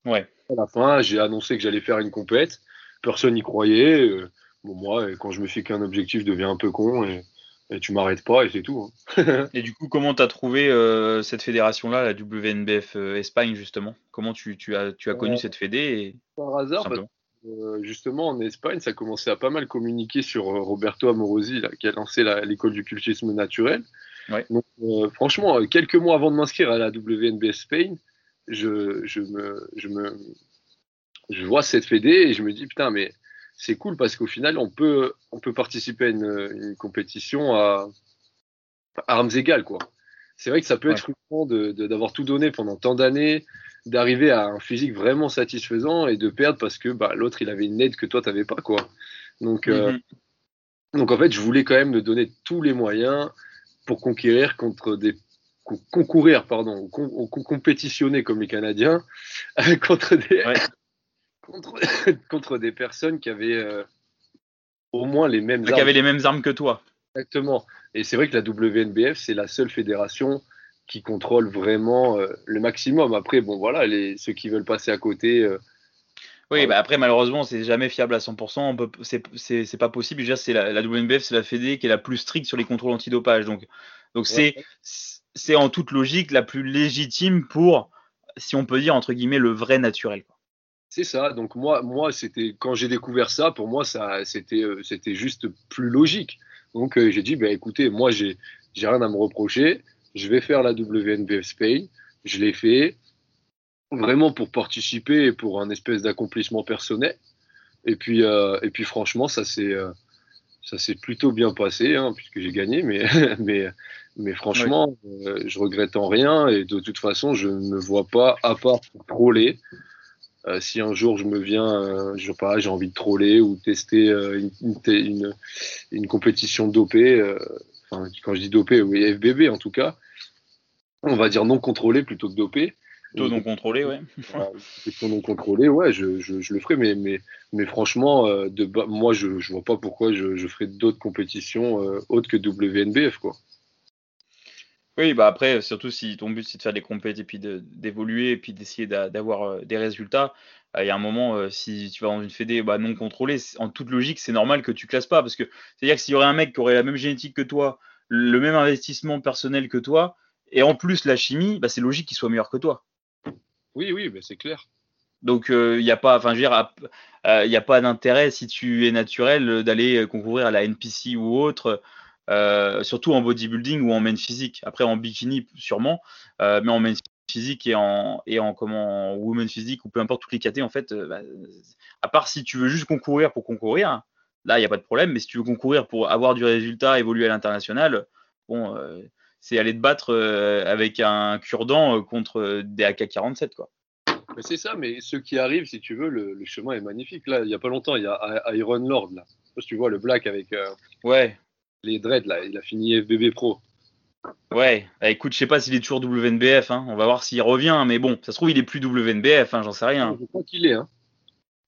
Ouais. À la fin, j'ai annoncé que j'allais faire une compète. Personne n'y croyait. Euh, bon, moi, quand je me fais qu'un objectif, devient un peu con. Et, et tu m'arrêtes pas et c'est tout. Hein. et du coup, comment tu as trouvé euh, cette fédération-là, la WNBF euh, Espagne, justement? Comment tu, tu, as, tu as connu cette fédé Par hasard, parce euh, justement en Espagne, ça commençait à pas mal communiquer sur Roberto Amorosi, là, qui a lancé l'école du cultisme naturel. Ouais. Donc, franchement, quelques mois avant de m'inscrire à la WNBF Spain, je, je, me, je, me, je vois cette fédé et je me dis, putain, mais c'est cool parce qu'au final, on peut, on peut participer à une, compétition à, armes égales, quoi. C'est vrai que ça peut être frustrant d'avoir tout donné pendant tant d'années, d'arriver à un physique vraiment satisfaisant et de perdre parce que bah, l'autre, il avait une aide que toi, tu n'avais pas, quoi. Donc, euh, mhm. donc, en fait, je voulais quand même me donner tous les moyens pour conquérir contre des concourir pardon ou, compétitionner comme les Canadiens contre des contre, contre des personnes qui avaient euh, au moins les mêmes armes. Qui avaient les mêmes armes que toi. Exactement. Et c'est vrai que la WNBF, c'est la seule fédération qui contrôle vraiment euh, le maximum. Après, bon, voilà, les, ceux qui veulent passer à côté. Euh, oui, bah après, malheureusement, c'est jamais fiable à 100%. C'est pas possible. C'est la, la, WNBF, c'est la fédé qui est la plus stricte sur les contrôles antidopage. Donc, donc c'est en toute logique la plus légitime pour, si on peut dire, entre guillemets, le vrai naturel. C'est ça. Donc moi, moi, c'était quand j'ai découvert ça, pour moi, ça, c'était, euh, c'était juste plus logique. Donc euh, j'ai dit, ben écoutez, moi, j'ai, j'ai rien à me reprocher. Je vais faire la WNBF Spain. Je l'ai fait vraiment pour participer et pour un espèce d'accomplissement personnel. Et puis, euh, et puis franchement, ça s'est, ça s'est plutôt bien passé, hein, puisque j'ai gagné. Mais, mais, mais franchement, je regrette en rien. Et de toute façon, je ne me vois pas, à part pour troller, euh, si un jour je me viens, euh, je sais pas, j'ai envie de troller ou tester euh, une, une, une, compétition dopée, enfin, quand je dis dopée, oui, FBB en tout cas, on va dire non contrôlé plutôt que dopé. Plutôt non contrôlé, ouais. plutôt non contrôlé, ouais, je, je, je, le ferai, mais, mais, mais franchement, de, moi, je, je vois pas pourquoi je, je ferais d'autres compétitions autres que WNBF, quoi. Oui, bah après, surtout si ton but c'est de faire des compétitions et puis d'évoluer et puis d'essayer d'avoir euh, des résultats, euh, il y a un moment, euh, si tu vas dans une fédé bah, non contrôlée, en toute logique, c'est normal que tu classes pas. Parce que c'est-à-dire que s'il y aurait un mec qui aurait la même génétique que toi, le même investissement personnel que toi, et en plus la chimie, bah, c'est logique qu'il soit meilleur que toi. Oui, oui, bah, c'est clair. Donc il n'y a pas, enfin je veux dire, il n'y a pas d'intérêt si tu es naturel d'aller concourir à la NPC ou autre. Euh, surtout en bodybuilding ou en main physique. Après en bikini sûrement, euh, mais en main physique et en et en comment women physique ou peu importe toutes les catés en fait, euh, bah, à part si tu veux juste concourir pour concourir, là il n'y a pas de problème. Mais si tu veux concourir pour avoir du résultat, évoluer à l'international, bon, c'est aller te battre avec un cure-dent contre des AK-47 quoi. C'est ça, mais ce qui arrive, si tu veux, le, chemin est magnifique. Là, il n'y a pas longtemps, il y a Iron Lord, là. tu vois le black avec. Ouais les dreads là. Il a fini FBB Pro. Ouais, bah, écoute, je sais pas s'il est toujours WNBF. Hein. On va voir s'il revient. Mais bon, ça se trouve, il est plus WNBF. Hein, J'en sais rien. Je crois qu'il est. Hein.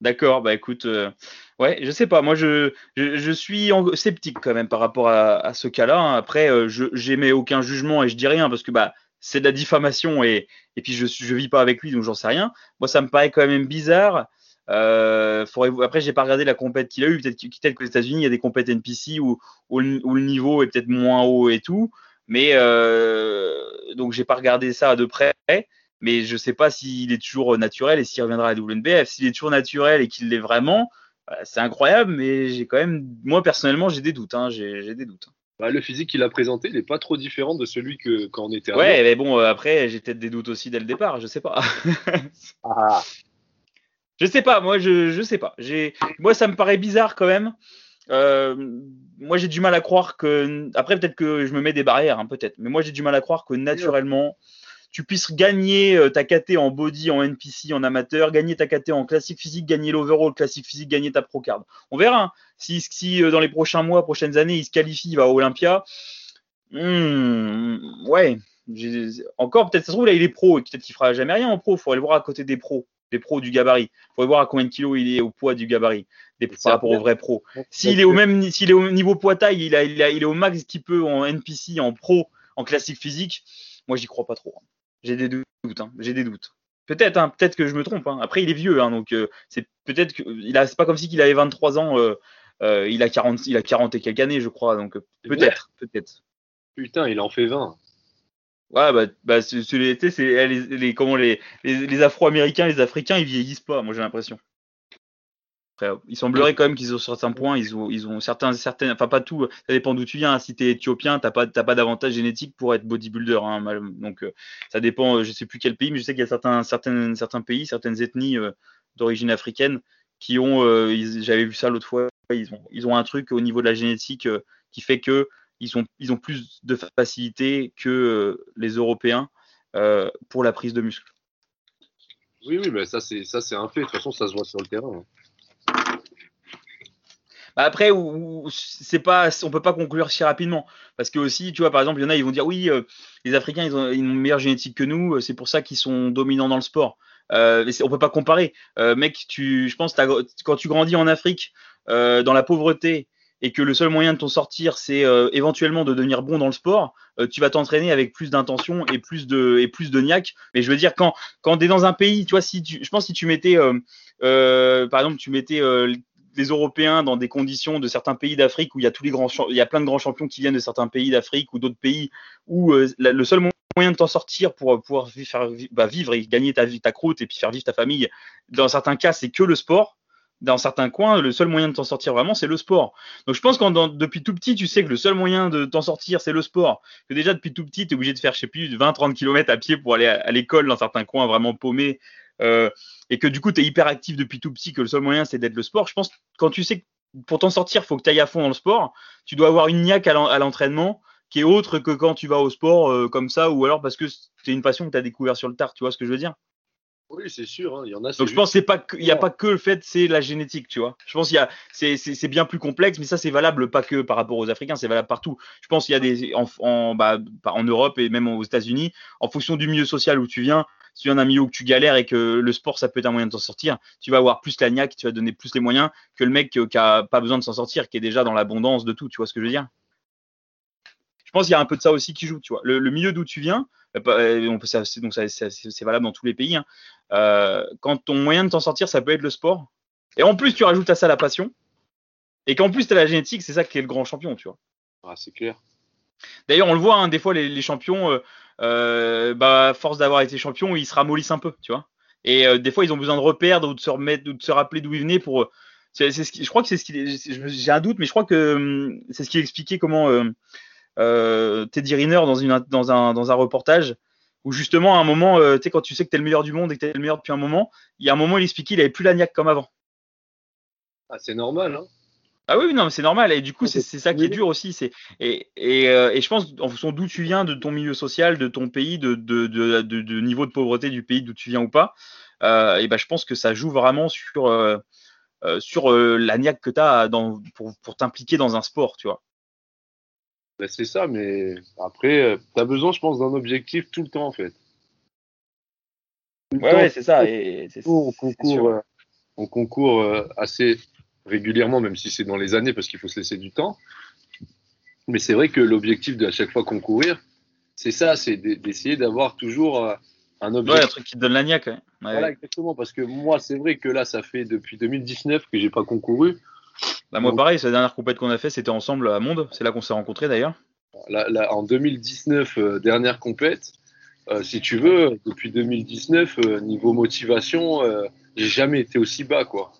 D'accord, bah écoute, euh, ouais, je sais pas. Moi, je, je, suis sceptique quand même par rapport à, ce cas-là. Après, euh, je j'émets aucun jugement et je dis rien parce que bah c'est de la diffamation et, et puis je je vis pas avec lui donc j'en sais rien. Moi, ça me paraît quand même bizarre euh, après, j'ai pas regardé la compète qu'il a eu. Peut-être qu'aux États-Unis, il y a des compètes NPC où, où, le niveau est peut-être moins haut et tout. Mais euh, donc, j'ai pas regardé ça de près. Mais je sais pas s'il est toujours naturel et s'il reviendra à la WNBF. S'il est toujours naturel et qu'il l'est vraiment, bah, c'est incroyable. Mais j'ai quand même, moi personnellement, j'ai des doutes. Hein, j'ai des doutes. Bah, le physique qu'il a présenté, il n'est pas trop différent de celui que quand on était. Ouais, mais bon, euh, après, j'ai peut-être des doutes aussi dès le départ. Je sais pas. ah. Je sais pas, moi je je sais pas. J'ai moi ça me paraît bizarre quand même moi, j'ai du mal à croire que. Après, peut-être que je me mets des barrières, hein, peut-être. Mais moi, j'ai du mal à croire que naturellement, tu puisses gagner euh, ta KT en body, en NPC, en amateur, gagner ta KT en classique physique, gagner l'overall classique physique, gagner ta pro card. On verra. Hein. Si, si euh, dans les prochains mois, prochaines années, il se qualifie, il va à Olympia. Hmm, ouais. Encore, peut-être, ça se trouve, là, il est pro. Peut-être qu'il fera jamais rien en pro. Il faudrait le voir à côté des pros des pros du gabarit. Il faudrait voir à combien de kilos il est au poids du gabarit des, par rapport aux vrais pros. S'il est au même, s'il est au niveau poids taille, il, a, il, a, il est au max qu'il peut en NPC, en pro, en classique physique. Moi, j'y crois pas trop. Hein. J'ai des doutes. Hein. J'ai des doutes. Peut-être, hein, peut-être que je me trompe. Après, il est vieux, donc euh, c'est peut-être que il a, c'est pas comme si qu'il avait 23 ans. Euh, euh, il a 40, il a 40 et quelques années, je crois. Donc peut-être, peut-être. Putain, il en fait 20. Ouais, bah, bah c'est, les, les, les, comment les, les, Afro-Américains, les Africains, ils vieillissent pas. Moi, j'ai l'impression il semblerait quand même qu'ils ont certains points, ils ont, ils ont certains, certaines, enfin pas tout, ça dépend d'où tu viens. Si tu es éthiopien, t'as pas, pas d'avantage génétique pour être bodybuilder. Hein, donc euh, ça dépend, je sais plus quel pays, mais je sais qu'il y a certains, certains, certains pays, certaines ethnies euh, d'origine africaine qui ont, euh, j'avais vu ça l'autre fois, ils ont, ils ont un truc au niveau de la génétique qui fait que ils ont, ils ont plus de facilité que les Européens pour la prise de muscle. Oui, oui, mais ça c'est ça c'est un fait. De toute façon, ça se voit sur le terrain. Hein. Bah, après, c'est pas, on peut pas conclure si rapidement, parce que aussi, tu vois, par exemple, il y en a, ils vont dire oui, euh, les Africains, ils ont, une meilleure génétique que nous, euh, c'est pour ça qu'ils sont dominants dans le sport. Euh, on peut pas comparer, euh, mec. Tu, je pense, quand tu grandis en Afrique, dans la pauvreté, et que le seul moyen de t'en sortir, c'est éventuellement de devenir bon dans le sport, tu vas t'entraîner avec plus d'intention et plus de et plus de niaque. Mais je veux dire, quand quand t'es dans un pays, tu vois, si tu, je pense si tu mettais, par exemple, tu mettais les Européens dans des conditions de certains pays d'Afrique où il y a tous les grands, il y a plein de grands champions qui viennent de certains pays d'Afrique ou d'autres pays où euh, le seul moyen de t'en sortir pour pouvoir faire, bah, vivre et gagner ta, ta croûte et puis faire vivre ta famille, dans certains cas, c'est que le sport. Dans certains coins, le seul moyen de t'en sortir vraiment, c'est le sport. Donc je pense que depuis tout petit, tu sais que le seul moyen de t'en sortir, c'est le sport. Que déjà depuis tout petit, tu es obligé de faire, je sais plus, 20-30 km à pied pour aller à, l'école dans certains coins vraiment paumés. Euh, et que du coup, tu es hyper actif depuis tout petit, que le seul moyen, c'est d'être le sport, je pense que quand tu sais que pour t'en sortir, il faut que tu ailles à fond dans le sport, tu dois avoir une niaque à l'entraînement qui est autre que quand tu vas au sport euh, comme ça, ou alors parce que c'est une passion que tu as découvert sur le tard, tu vois ce que je veux dire? Oui, c'est sûr. Hein, il y en a. Donc je pense qu'il n'y a pas que le fait, c'est la génétique, tu vois. Je pense qu'il y a, c'est bien plus complexe, mais ça c'est valable pas que par rapport aux Africains, c'est valable partout. Je pense qu'il y a des en, en, bah, en Europe et même aux États-Unis, en fonction du milieu social où tu viens, si tu viens d'un milieu où tu galères et que le sport, ça peut être un moyen de t'en sortir, tu vas avoir plus la niaque, tu vas donner plus les moyens que le mec qui a pas besoin de s'en sortir, qui est déjà dans l'abondance de tout. Tu vois ce que je veux dire? Je pense qu'il y a un peu de ça aussi qui joue. Tu vois, le, milieu d'où tu viens, euh, euh, on peut, donc c'est valable dans tous les pays. Hein. Euh, quand ton moyen de t'en sortir, ça peut être le sport. Et en plus, tu rajoutes à ça la passion. Et qu'en plus, tu as la génétique, c'est ça qui est le grand champion, tu vois. Ah, c'est clair. D'ailleurs, on le voit, hein, des fois, les, champions, euh, bah, force d'avoir été champion, ils se ramollissent un peu, tu vois. Et euh, des fois, ils ont besoin de repères ou de se remettre, ou de se rappeler d'où ils venaient pour. Euh, c'est, ce qui, je crois que c'est ce qui. J'ai un doute, mais je crois que hum, c'est ce qui expliquait comment euh, Teddy Riner dans, une, dans, un, dans un reportage où justement à un moment, tu sais, quand tu sais que t'es le meilleur du monde et que t'es le meilleur depuis un moment, il y a un moment, il expliquait qu'il avait plus la niaque comme avant. Ah, c'est normal, hein. Ah oui, non, c'est normal. Et du coup, c'est ça qui est dur aussi. C'est et, et, euh, et, je pense, en fonction d'où tu viens, de ton milieu social, de ton pays, de, de, de, de niveau de pauvreté du pays d'où tu viens ou pas, euh, et ben, je pense que ça joue vraiment sur, euh, euh sur euh, la niaque que tu as dans, pour, pour t'impliquer dans un sport, tu vois. Ben, c'est ça, mais après, tu as besoin, je pense, d'un objectif tout le temps, en fait. ouais, ouais c'est ça. Et, on concourt, on concourt assez régulièrement, même si c'est dans les années, parce qu'il faut se laisser du temps. Mais c'est vrai que l'objectif de à chaque fois concourir, c'est ça, c'est d'essayer d'avoir toujours euh, un objectif. Ouais, un truc qui te donne la niaque. Voilà, exactement. Parce que moi, c'est vrai que là, ça fait depuis 2019 que j'ai pas concouru. Bah, moi, pareil, la dernière compète qu'on a fait, c'était ensemble à Monde. C'est là qu'on s'est rencontrés d'ailleurs. Là, en 2019, euh, dernière compète, euh, si tu veux, depuis 2019, niveau motivation, j'ai jamais été aussi bas, quoi.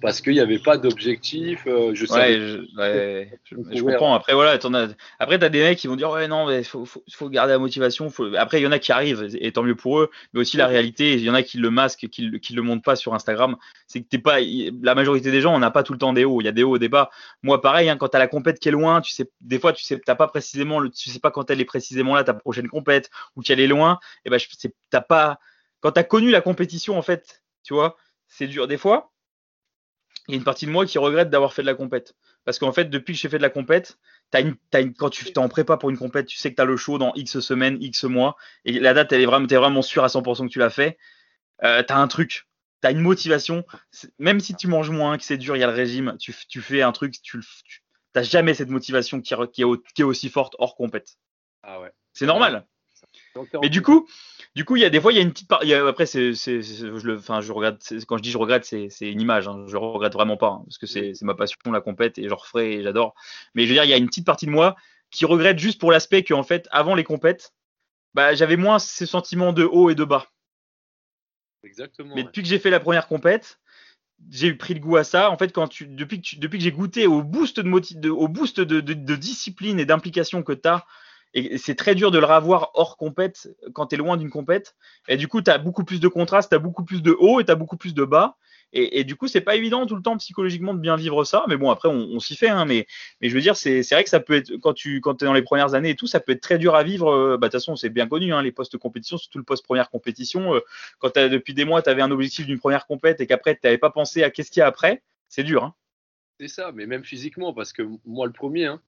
Parce qu'il n'y avait pas d'objectif. Euh, je ouais, je, je, comprends. Après, voilà, as... après, tu as des mecs qui vont dire Ouais, non, il faut, faut, faut, garder la motivation. Faut... Après, il y en a qui arrivent, et tant mieux pour eux, mais aussi la réalité, il y en a qui le masquent, qui ne le montrent pas sur Instagram. C'est que t'es pas. La majorité des gens, on n'a pas tout le temps des hauts. Il y a des hauts, des bas. Moi, pareil, hein, quand tu as la compète qui est loin, tu sais, des fois, tu sais, t'as pas précisément, tu sais pas quand elle est précisément là, ta prochaine compète, ou qu'elle est loin, et ben, t'as pas. Quand tu as connu la compétition, en fait, tu vois, c'est dur. Des fois, il y a une partie de moi qui regrette d'avoir fait de la compète. Parce qu'en fait, depuis que j'ai fait de la compète, quand tu es en prépa pour une compète, tu sais que tu as le show dans X semaines, X mois, et la date, elle est vraiment, es vraiment sûr à 100% que tu l'as fait. Euh, tu as un truc, tu as une motivation. Même si tu manges moins, que c'est dur, il y a le régime, tu, fais un truc, tu n'as jamais cette motivation qui, qui, est, aussi forte hors compète. Ah ouais. C'est normal. Mais du coup, du coup, il y a des fois, il y a une petite part. Après, c'est, je le, enfin, je regrette. Quand je dis je regrette, c'est, une image. Hein. Je regrette vraiment pas hein, parce que c'est, ma passion, la compète, et je referai et j'adore. Mais je veux dire, il y a une petite partie de moi qui regrette juste pour l'aspect qu'en fait, avant les compètes, bah, j'avais moins ce sentiment de haut et de bas. Exactement. Mais depuis que j'ai fait la première compète, j'ai pris le goût à ça. En fait, quand tu, depuis que, depuis que j'ai goûté au boost de, de au boost de, de discipline et d'implication que tu as et c'est très dur de le revoir hors compète quand tu es loin d'une compète. Et du coup, tu as beaucoup plus de contraste, tu as beaucoup plus de haut et tu as beaucoup plus de bas. Et, du coup, c'est pas évident tout le temps psychologiquement de bien vivre ça. Mais bon, après, on, s'y fait. Hein, mais, je veux dire, c'est vrai que ça peut être, quand tu quand es dans les premières années et tout, ça peut être très dur à vivre. Euh, bah, de toute façon, c'est bien connu, hein, les postes compétition, surtout le poste première compétition. Euh, quand as, depuis des mois, tu avais un objectif d'une première compète et qu'après, tu n'avais pas pensé à qu'est-ce qu'il y a après, c'est dur. Hein. C'est ça, mais même physiquement, parce que moi, le premier, hein,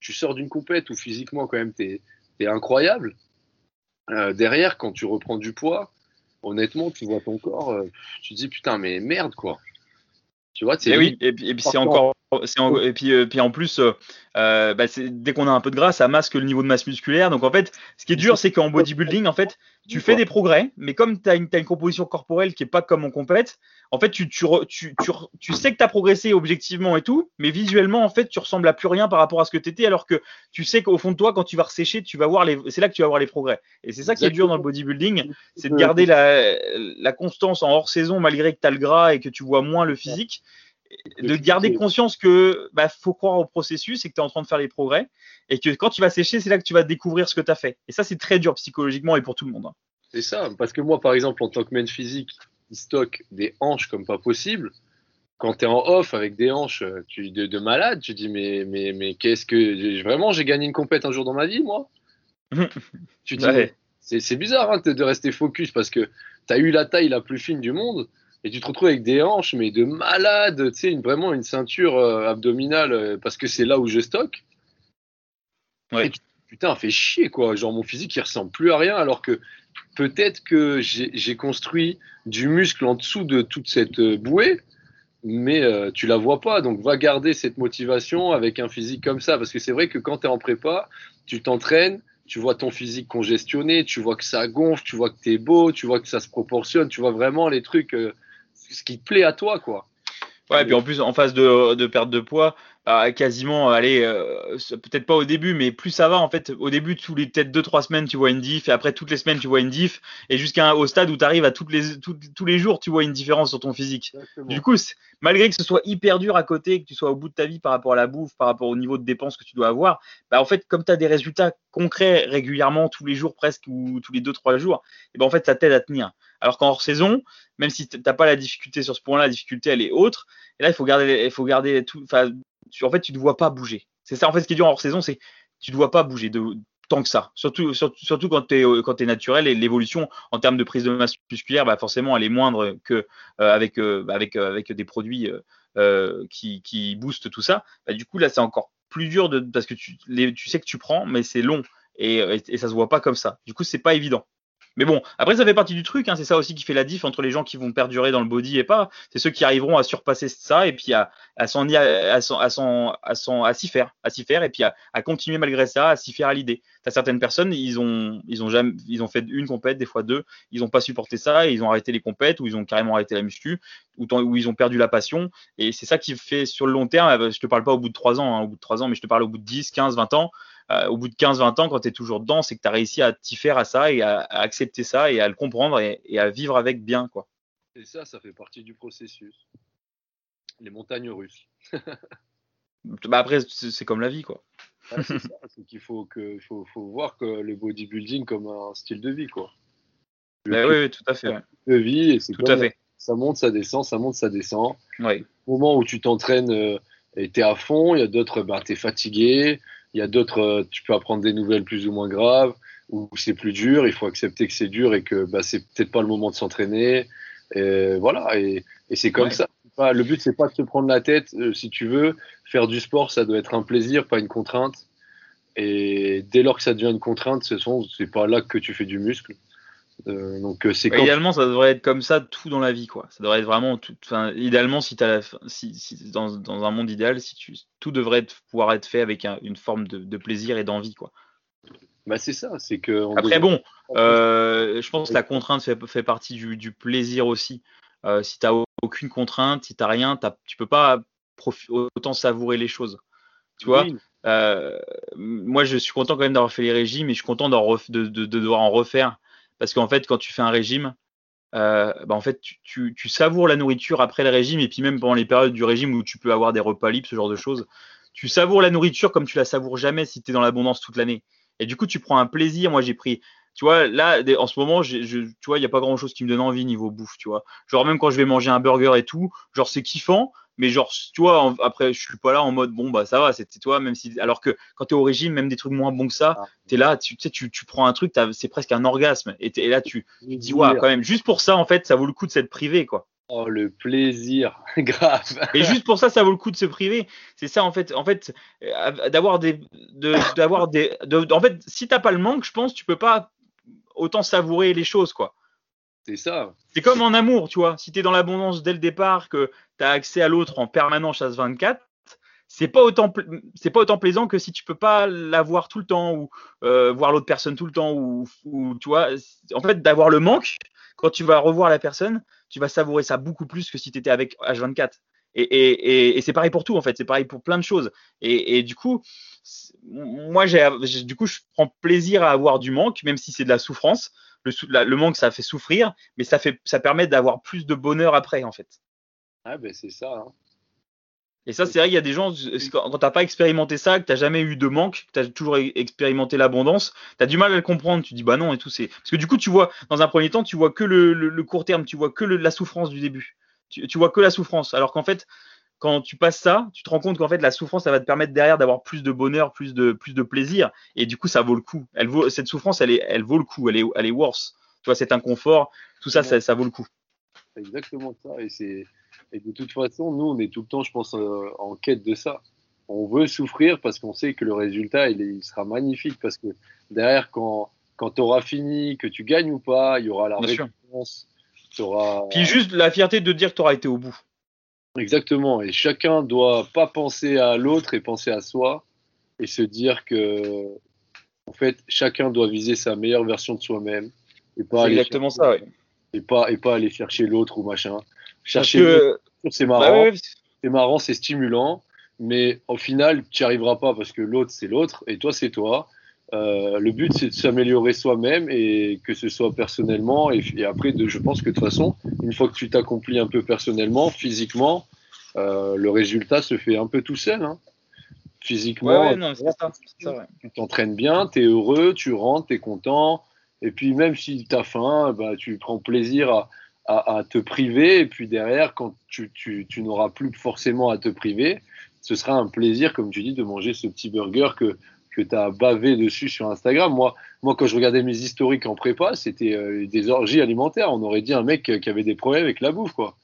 tu sors d'une compète où physiquement, quand même, tu es, incroyable. Euh, derrière, quand tu reprends du poids, honnêtement, tu vois ton corps, euh, tu te dis putain, mais merde, quoi. Tu vois, et oui, et puis, c'est encore. et puis, euh, puis en plus, bah, dès qu'on a un peu de gras, ça masque le niveau de masse musculaire. Donc en fait, ce qui est dur, c'est qu'en bodybuilding, en fait, tu fais des progrès, mais comme tu as, une composition corporelle qui est pas comme en compète, en fait, tu, tu, tu, tu, sais que tu as progressé objectivement et tout, mais visuellement, en fait, tu ressembles à plus rien par rapport à ce que tu étais, alors que tu sais qu'au fond de toi, quand tu vas ressécher, tu vas voir les, c'est là que tu vas voir les progrès. Et c'est ça qui est dur dans le bodybuilding, c'est de garder la, la constance en hors saison malgré que tu as le gras et que tu vois moins le physique de garder conscience que bah, faut croire au processus et que tu es en train de faire les progrès et que quand tu vas sécher, c'est là que tu vas découvrir ce que tu as fait. Et ça, c'est très dur psychologiquement et pour tout le monde. Hein. C'est ça, parce que moi, par exemple, en tant que main physique, il stocke des hanches comme pas possible. Quand tu es en off avec des hanches tu, de, de malade, tu dis mais, mais, mais qu'est-ce que. Vraiment, j'ai gagné une compète un jour dans ma vie, moi? Tu dis, c'est bizarre hein, de rester focus parce que tu as eu la taille la plus fine du monde et tu te retrouves avec des hanches, mais de malade, tu sais, vraiment une ceinture euh, abdominale, euh, parce que c'est là où je stocke. Ouais. putain, fait chier, quoi. Genre, mon physique, il ressemble plus à rien, alors que peut-être que j'ai construit du muscle en dessous de toute cette euh, bouée, mais tu la vois pas. Donc, va garder cette motivation avec un physique comme ça, parce que c'est vrai que quand tu es en prépa, tu t'entraînes, tu vois ton physique congestionné, tu vois que ça gonfle, tu vois que tu es beau, tu vois que ça se proportionne, tu vois vraiment les trucs ce qui te plaît à toi, quoi. Ouais, et puis en plus, en phase de, de perte de poids, bah, quasiment, allez, euh, peut-être pas au début, mais plus ça va, en fait, au début, tous les peut-être deux, trois semaines, tu vois une diff, et après, toutes les semaines, tu vois une diff, et jusqu'à au stade où tu arrives à toutes les, tous les jours, tu vois une différence sur ton physique. Du coup, malgré que ce soit hyper dur à côté, que tu sois au bout de ta vie par rapport à la bouffe, par rapport au niveau de dépenses que tu dois avoir, bah, en fait, comme tu as des résultats concrets régulièrement, tous les jours presque, ou tous les deux, trois jours, et ben, en fait, ça t'aide à tenir. Alors qu'en hors saison, même si tu n'as pas la difficulté sur ce point-là, la difficulté elle est autre. Et là, il faut garder, il faut garder tout. En fait, tu ne vois pas bouger. C'est ça, en fait, ce qui est dur en hors saison, c'est tu ne vois pas bouger tant que ça. Surtout, surtout, quand tu es, es naturel et l'évolution en termes de prise de masse musculaire, bah forcément, elle est moindre que euh, avec, euh, avec, euh, avec des produits qui, qui boostent tout ça. Bah, du coup, là, c'est encore plus dur parce que tu, tu sais que tu prends, mais c'est long et, et, et, ça se voit pas comme ça. Du coup, c'est pas évident. Mais bon, après, ça fait partie du truc. Hein, c'est ça aussi qui fait la diff entre les gens qui vont perdurer dans le body et pas. C'est ceux qui arriveront à surpasser ça et puis à, à à, à, s'y faire, à s'y faire et puis à, continuer malgré ça, à s'y faire à l'idée. T'as certaines personnes, ils ont, ils ont jamais, ils ont fait une compète, des fois deux, ils n'ont pas supporté ça, et ils ont arrêté les compètes ou ils ont carrément arrêté la muscu ou, ils ont perdu la passion. Et c'est ça qui fait sur le long terme. Je te parle pas au bout de trois ans, hein, au bout de trois ans, mais je te parle au bout de 10, 15, 20 ans. Euh, au bout de 15-20 ans, quand tu es toujours dedans, c'est que tu as réussi à t'y faire à ça et à, accepter ça et à le comprendre et, à vivre avec bien. quoi. Et ça, ça fait partie du processus. Les montagnes russes. bah après, c'est comme la vie, quoi. c'est ça, c'est qu'il faut, que, faut, faut, voir que le bodybuilding comme un style de vie, quoi. Bah oui, tout à fait. De vie, et c'est tout à fait. Ça monte, ça descend, ça monte, ça descend. Ouais. Au moment où tu t'entraînes euh, et tu es à fond, il y a d'autres, bah, tu es fatigué, il y a d'autres, euh, tu peux apprendre des nouvelles plus ou moins graves, ou c'est plus dur, il faut accepter que c'est dur et que bah, c'est peut-être pas le moment de s'entraîner. Et voilà, et, et c'est comme ça. Le but, c'est pas de se prendre la tête. Euh, si tu veux, faire du sport, ça doit être un plaisir, pas une contrainte. Et dès lors que ça devient une contrainte, ce sont, c'est pas là que tu fais du muscle. Euh, donc euh, c'est idéalement, ça devrait être comme ça tout dans la vie, quoi. Ça devrait être vraiment tout. Enfin, idéalement, si, as, si, si dans, dans, un monde idéal, si tu, tout devrait pouvoir être fait avec une forme de, de plaisir et d'envie, quoi. Bah c'est ça, c'est que. Après bon, euh, je pense que la contrainte fait, fait partie du, du, plaisir aussi. Euh, si t'as aucune contrainte, si t'as rien, as, tu peux pas autant savourer les choses. Tu vois, moi je suis content quand même d'avoir fait les régimes et je suis content de, de, de, devoir en refaire parce qu'en fait quand tu fais un régime, euh, bah en fait tu, tu, tu, savoures la nourriture après le régime et puis même pendant les périodes du régime où tu peux avoir des repas libres, ce genre de choses, tu savoures la nourriture comme tu la savoures jamais si tu es dans l'abondance toute l'année. Et du coup tu prends un plaisir. Moi j'ai pris tu vois, là, en ce moment, tu vois, il n'y a pas grand chose qui me donne envie niveau bouffe, tu vois. Genre, même quand je vais manger un burger et tout, genre, c'est kiffant, mais genre, tu vois, après, je suis pas là en mode, bon, bah, ça va, c'est toi, même si, alors que quand tu es au régime, même des trucs moins bons que ça, ah. tu es là, tu sais, tu, tu, prends un truc, c'est presque un orgasme, et, et là, tu, tu dis, ouais, quand même, juste pour ça, en fait, ça vaut le coup de s'être privé, quoi. Oh, le plaisir, grave. Et juste pour ça, ça vaut le coup de se priver. C'est ça, en fait, en fait, euh, d'avoir des, d'avoir des, en fait, si t'as pas le manque, je pense, tu peux pas autant savourer les choses, quoi. C'est ça. C'est comme en amour, tu vois. Si tu es dans l'abondance dès le départ, que tu as accès à l'autre en permanence chasse 24, c'est pas autant c'est pas autant plaisant que si tu peux pas l'avoir tout le temps ou euh, voir l'autre personne tout le temps ou, tu vois en fait d'avoir le manque quand tu vas revoir la personne tu vas savourer ça beaucoup plus que si tu étais avec H24 et, et, et, c'est pareil pour tout en fait c'est pareil pour plein de choses et, du coup moi, j'ai, du coup, je prends plaisir à avoir du manque, même si c'est de la souffrance. Le, le, manque, ça fait souffrir, mais ça, fait, ça permet d'avoir plus de bonheur après, en fait. Ah, ben c'est ça. Hein. Et ça, c'est vrai, il y a des gens, quand t'as pas expérimenté ça, que t'as jamais eu de manque, que t'as toujours expérimenté l'abondance, t'as du mal à le comprendre. Tu dis, bah non, et tout. C'est Parce que du coup, tu vois, dans un premier temps, tu vois que le, le, court terme, tu vois que la souffrance du début. Tu, tu vois que la souffrance. Alors qu'en fait, quand tu passes ça, tu te rends compte qu'en fait la souffrance, ça va te permettre derrière d'avoir plus de bonheur, plus de plus de plaisir, et du coup ça vaut le coup. Elle vaut cette souffrance, elle est elle vaut le coup, elle est elle est worse. Tu vois cet inconfort, tout ça, ça, ça vaut le coup. Exactement ça, et c'est et de toute façon nous on est tout le temps, je pense, euh, en quête de ça. On veut souffrir parce qu'on sait que le résultat il, il, sera magnifique parce que derrière quand quand tu auras fini, que tu gagnes ou pas, il y aura la récompense. Auras... Puis juste la fierté de dire que tu auras été au bout. Exactement. Et chacun doit pas penser à l'autre et penser à soi et se dire que, en fait, chacun doit viser sa meilleure version de soi-même. Et pas exactement ça, oui. Et pas, et pas aller chercher l'autre ou machin. Chercher c'est marrant. Bah c'est marrant, c'est stimulant. Mais au final, tu n'y arriveras pas parce que l'autre, c'est l'autre et toi, c'est toi. Euh, le but, c'est de s'améliorer soi-même et que ce soit personnellement. Et, après, de, je pense que de toute façon, une fois que tu t'accomplis un peu personnellement, physiquement, euh, le résultat se fait un peu tout seul. Hein. Physiquement, tu t'entraînes bien, tu es heureux, tu rentres, tu es content. Et puis même si tu as faim, bah, tu prends plaisir à, à, à, te priver. Et puis derrière, quand tu, tu, tu n'auras plus forcément à te priver, ce sera un plaisir, comme tu dis, de manger ce petit burger que que tu as bavé dessus sur Instagram. Moi, moi, quand je regardais mes historiques en prépa, c'était euh, des orgies alimentaires. On aurait dit un mec qui avait des problèmes avec la bouffe, quoi.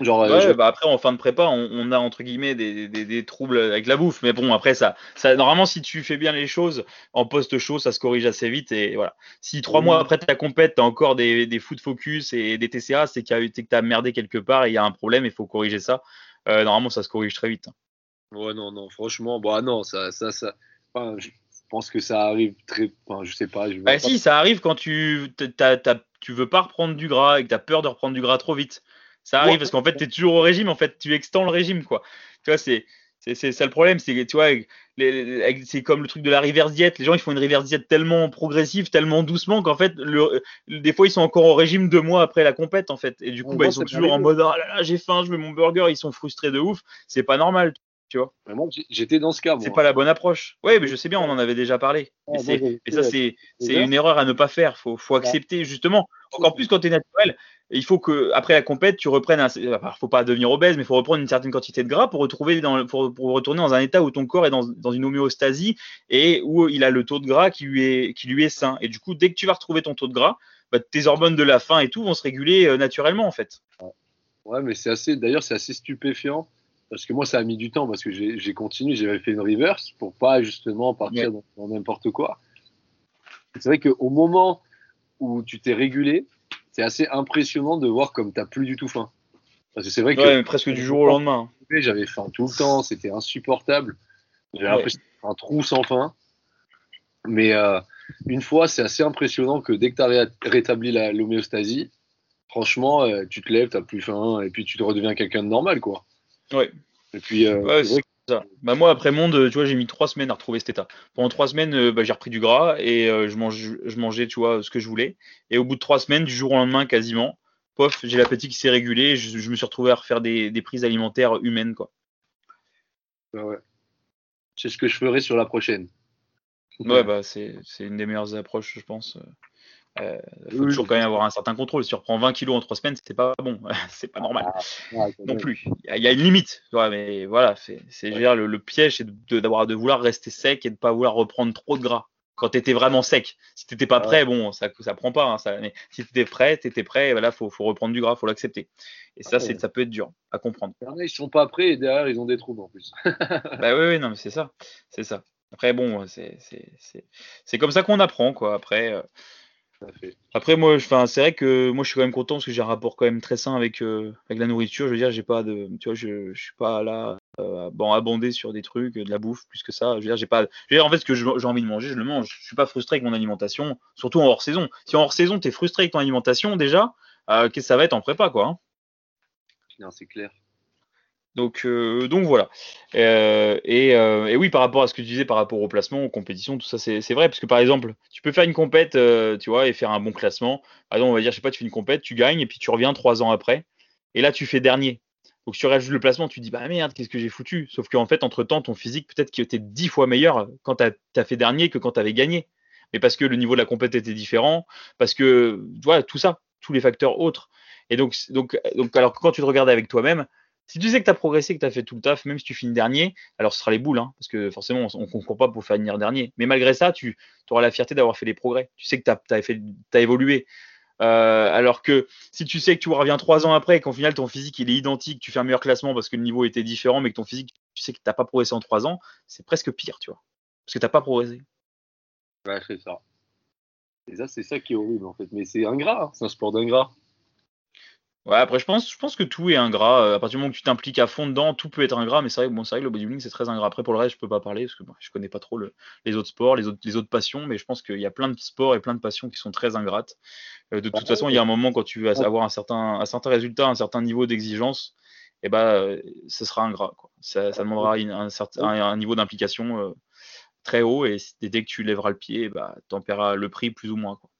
Genre, euh, bah après en fin de prépa, on, a entre guillemets des, des, troubles avec la bouffe, mais bon après ça, ça normalement si tu fais bien les choses en post chaud, ça se corrige assez vite et voilà. Si trois mois après ta compète, t'as encore des, des foot focus et des TCA, c'est que tu as merdé quelque part et il y a un problème, il faut corriger ça. Euh, normalement ça se corrige très vite. Ouais, non, non, franchement, bah non, ça, ça, ça. Enfin, je pense que ça arrive très. Enfin, je sais pas. Je bah, si, ça arrive quand tu, tu veux pas reprendre du gras et que tu as peur de reprendre du gras trop vite. Ça arrive parce qu'en fait, tu es toujours au régime, en fait, tu extends le régime, quoi. Tu vois, c'est. C'est ça le problème, c'est tu vois, c'est comme le truc de la reverse diète. Les gens ils font une reverse diète tellement progressive, tellement doucement qu'en fait, le, des fois ils sont encore au régime deux mois après la compète en fait. Et du coup, bah, ils sont toujours en mode ah là là j'ai faim, je veux mon burger. Ils sont frustrés de ouf. C'est pas normal, tu vois. moi j'étais dans ce cas. C'est pas la bonne approche. Oui, mais je sais bien, on en avait déjà parlé. et, ça c'est une erreur à ne pas faire. Faut faut accepter justement. Encore plus quand tu es naturel il faut que après la compète, tu reprennes. Un, faut pas devenir obèse, mais il faut reprendre une certaine quantité de gras pour retrouver dans, pour, pour, retourner dans un état où ton corps est dans, dans, une homéostasie et où il a le taux de gras qui lui est qui lui est sain. Et du coup, dès que tu vas retrouver ton taux de gras, bah, tes hormones de la faim et tout vont se réguler euh, naturellement en fait. Ouais, mais c'est assez. D'ailleurs, c'est assez stupéfiant parce que moi, ça a mis du temps parce que j'ai continué, j'avais fait une reverse pour pas justement partir dans n'importe quoi. C'est vrai qu'au moment où tu t'es régulé, c'est assez impressionnant de voir comme tu n'as plus du tout faim. Parce que c'est vrai que. presque du jour au lendemain. J'avais faim tout le temps, c'était insupportable. J'avais l'impression un trou sans fin. Mais euh, une fois, c'est assez impressionnant que dès que tu as rétabli l'homéostasie, franchement, euh, tu te lèves, tu n'as plus faim, et puis tu te redeviens quelqu'un de normal, quoi. Ouais. Et puis, euh, bah moi, après Monde, tu vois, j'ai mis trois semaines à retrouver cet état. Pendant trois semaines, euh, bah, j'ai repris du gras et euh, je, mange, je mangeais, tu vois, ce que je voulais. Et au bout de trois semaines, du jour au lendemain, quasiment, pof, j'ai l'appétit qui s'est régulé. Je, je, me suis retrouvé à refaire des, des prises alimentaires humaines, quoi. Bah ouais. C'est ce que je ferai sur la prochaine. Ouais, bah c'est une des meilleures approches, je pense. Il euh, faut toujours quand même avoir un certain contrôle. Si tu reprends 20 kilos en 3 semaines, c'était pas bon. c'est pas normal. Ah, non plus. Il y, a une limite. mais voilà, c'est le, le, piège, c'est d'avoir de, vouloir rester sec et de pas vouloir reprendre trop de gras. Quand tu étais vraiment sec. Si tu n'étais pas prêt, bon, ça ça prend pas. Hein, ça, mais si tu étais prêt, tu étais prêt, voilà, faut, faut reprendre du gras, faut l'accepter. Et ça, c'est ça peut être dur à comprendre. Ils sont pas prêts et derrière, ils ont des troubles en plus. bah oui, oui, non, mais c'est ça. C'est ça. Après, bon, c'est comme ça qu'on apprend, quoi. Après. Euh, après, moi, c'est vrai que moi, je suis quand même content parce que j'ai un rapport quand même très sain avec, euh, avec la nourriture. Je veux dire, j'ai pas de, tu vois, je, je suis pas là, euh, bon, abondé sur des trucs, de la bouffe, plus que ça. Je veux dire, j'ai pas, je veux dire, en fait, ce que j'ai envie de manger, je le mange. Je suis pas frustré avec mon alimentation, surtout en hors saison. Si en hors saison, tu es frustré avec ton alimentation, déjà, euh, que ça va être en prépa, quoi. Hein? Non, c'est clair. Donc, euh, donc voilà. Euh, et, euh, et, oui, par rapport à ce que tu disais, par rapport au placement, aux compétitions, tout ça, c'est vrai. Parce que par exemple, tu peux faire une compète, tu vois, et faire un bon classement. Exemple, on va dire, je sais pas, tu fais une compète, tu gagnes, et puis tu reviens trois ans après. Et là, tu fais dernier. Donc, tu rajoutes le placement, tu dis, bah merde, qu'est-ce que j'ai foutu? Sauf qu'en fait, entre-temps, ton physique, peut-être qu'il était dix fois meilleur quand tu as, fait dernier que quand tu avais gagné. Mais parce que le niveau de la compète était différent, parce que, tu vois, tout ça, tous les facteurs autres. Et donc, donc, donc alors quand tu te regardes avec toi-même, si tu sais que tu as progressé, que tu as fait tout le taf, même si tu finis dernier, alors ce sera les boules, hein, parce que forcément, on ne concourt pas pour finir dernier. Mais malgré ça, tu auras la fierté d'avoir fait des progrès. Tu sais que tu as, évolué. Euh, alors que si tu sais que tu reviens trois ans après et qu'en final ton physique il est identique, tu fais un meilleur classement parce que le niveau était différent, mais que ton physique, tu sais que tu n'as pas progressé en trois ans, c'est presque pire, tu vois. Parce que tu n'as pas progressé. Ouais, c'est ça. Et ça, c'est ça qui est horrible en fait. Mais c'est ingrat, hein. c'est un sport d'ingrat. Ouais, après, je pense, je pense que tout est ingrat. Euh, à partir du moment où tu t'impliques à fond dedans, tout peut être ingrat. Mais c'est vrai, bon, vrai que le bodybuilding, c'est très ingrat. Après, pour le reste, je peux pas parler parce que bon, je connais pas trop les autres sports, les autres, les autres passions. Mais je pense qu'il y a plein de sports et plein de passions qui sont très ingrates. Euh, de toute façon, il y a un moment quand tu veux avoir un certain, un certain résultat, un certain niveau d'exigence, et eh ben, ce sera ingrat. Quoi. Ça, ça demandera un, certain, un, niveau d'implication euh, très haut. Et dès que tu lèveras le pied, bah, tu en paieras le prix plus ou moins. Quoi.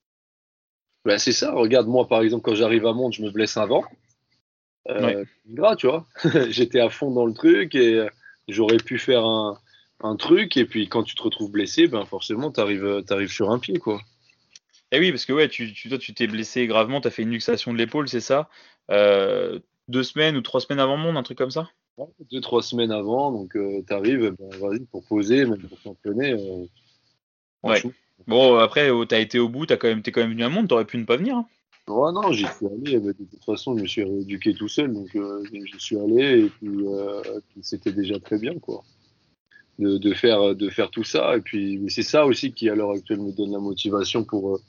Ben, c'est ça. Regarde, moi, par exemple, quand j'arrive à Monde, je me blesse avant. Euh, gras, tu vois. J'étais à fond dans le truc et euh, j'aurais pu faire un, un, truc. Et puis, quand tu te retrouves blessé, ben forcément, tu arrives, arrives, sur un pied, quoi. Et eh oui, parce que ouais, tu, tu toi, tu t'es blessé gravement, tu as fait une luxation de l'épaule, c'est ça euh, Deux semaines ou trois semaines avant Monde, un truc comme ça? Deux, trois semaines avant. Donc, euh, tu arrives, ben, vas-y, pour poser, même pour s'entraîner. ouais. Bon, après, oh, tu as été au bout, tu quand même, es quand même venu à Monde, tu aurais pu ne pas venir. Hein. non, j'y suis allé. de toute façon, je me suis rééduqué tout seul, donc euh, j'y suis allé et euh, puis, c'était déjà très bien, quoi. De, de, faire, de faire tout ça. Et puis, c'est ça aussi qui, à l'heure actuelle, me donne la motivation pour, euh,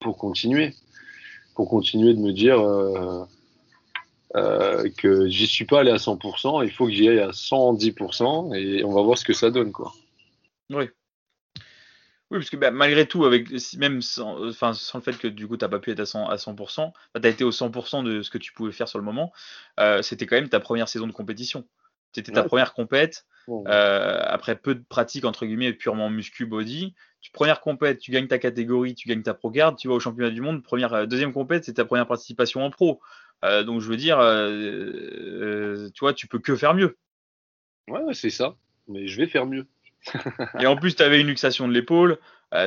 pour continuer. Pour continuer de me dire que j'y suis pas allé à 100%, il faut que j'y aille à 110% et on va voir ce que ça donne, quoi. Oui. Oui, parce que bah, malgré tout, avec même sans, enfin, sans le fait que du coup tu n'as pas pu être à 100%, à 100% bah, tu as été au 100% de ce que tu pouvais faire sur le moment, euh, c'était quand même ta première saison de compétition. C'était ta première compète. Euh, après peu de pratique entre guillemets purement muscu body, tu première compète, tu gagnes ta catégorie, tu gagnes ta pro card, tu vas au championnat du monde, première euh, deuxième compète, c'est ta première participation en pro. Euh, donc je veux dire, tu vois, tu peux que faire mieux. Ouais, c'est ça. Mais je vais faire mieux. Et en plus, tu avais une luxation de l'épaule,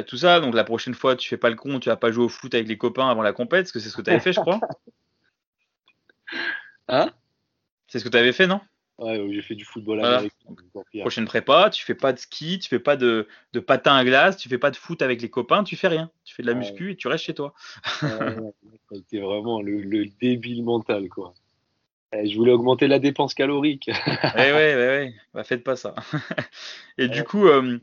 tout ça. Donc la prochaine fois, tu fais pas le con, tu vas pas jouer au foot avec les copains avant la compète, parce que c'est ce que tu avais fait, je crois. Hein? C'est ce que tu avais fait, non? Ouais, j'ai fait du football Prochaine prépa, tu fais pas de ski, tu fais pas de, de, patin à glace, tu fais pas de foot avec les copains, tu fais rien. Tu fais de la muscu et tu restes chez toi. C'était vraiment le, débile mental, quoi. Eh, je voulais augmenter la dépense calorique. eh ouais, ouais, ouais. Bah, faites pas ça. et du coup, euh,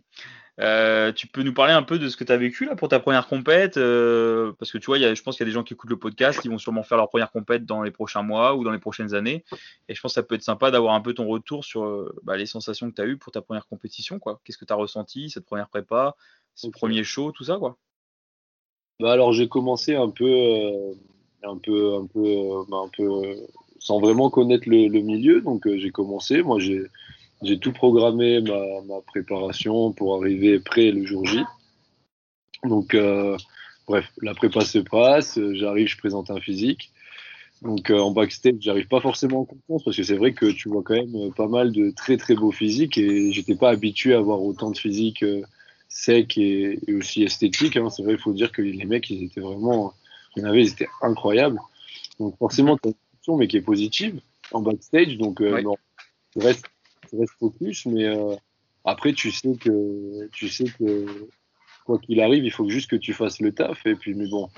euh, tu peux nous parler un peu de ce que tu as vécu là pour ta première compète euh, Parce que tu vois, y a, je pense qu'il y a des gens qui écoutent le podcast qui vont sûrement faire leur première compète dans les prochains mois ou dans les prochaines années. Et je pense que ça peut être sympa d'avoir un peu ton retour sur bah, les sensations que tu as eues pour ta première compétition. quoi. Qu'est-ce que tu as ressenti, cette première prépa, ce premier show, tout ça quoi? Bah Alors j'ai commencé un peu, un peu, un peu, bah, un peu sans vraiment connaître le, milieu. Donc j'ai commencé. Moi j'ai tout programmé, ma, préparation pour arriver prêt le jour J. Donc, euh, bref, la prépa se passe, j'arrive, je présente un physique. Donc, euh, en backstage, j'arrive pas forcément en confiance parce que c'est vrai que tu vois quand même pas mal de très très beaux physiques et j'étais pas habitué à avoir autant de physiques euh, secs et, aussi esthétiques. Hein. C'est vrai, il faut dire que les mecs, ils étaient vraiment, il avait, ils étaient incroyables. Donc, forcément, mais qui est positive en backstage. Donc, euh, non, reste tu restes focus, mais euh, après, tu sais que, tu sais que quoi qu'il arrive, il faut juste que tu fasses le taf. Et puis, mais bon,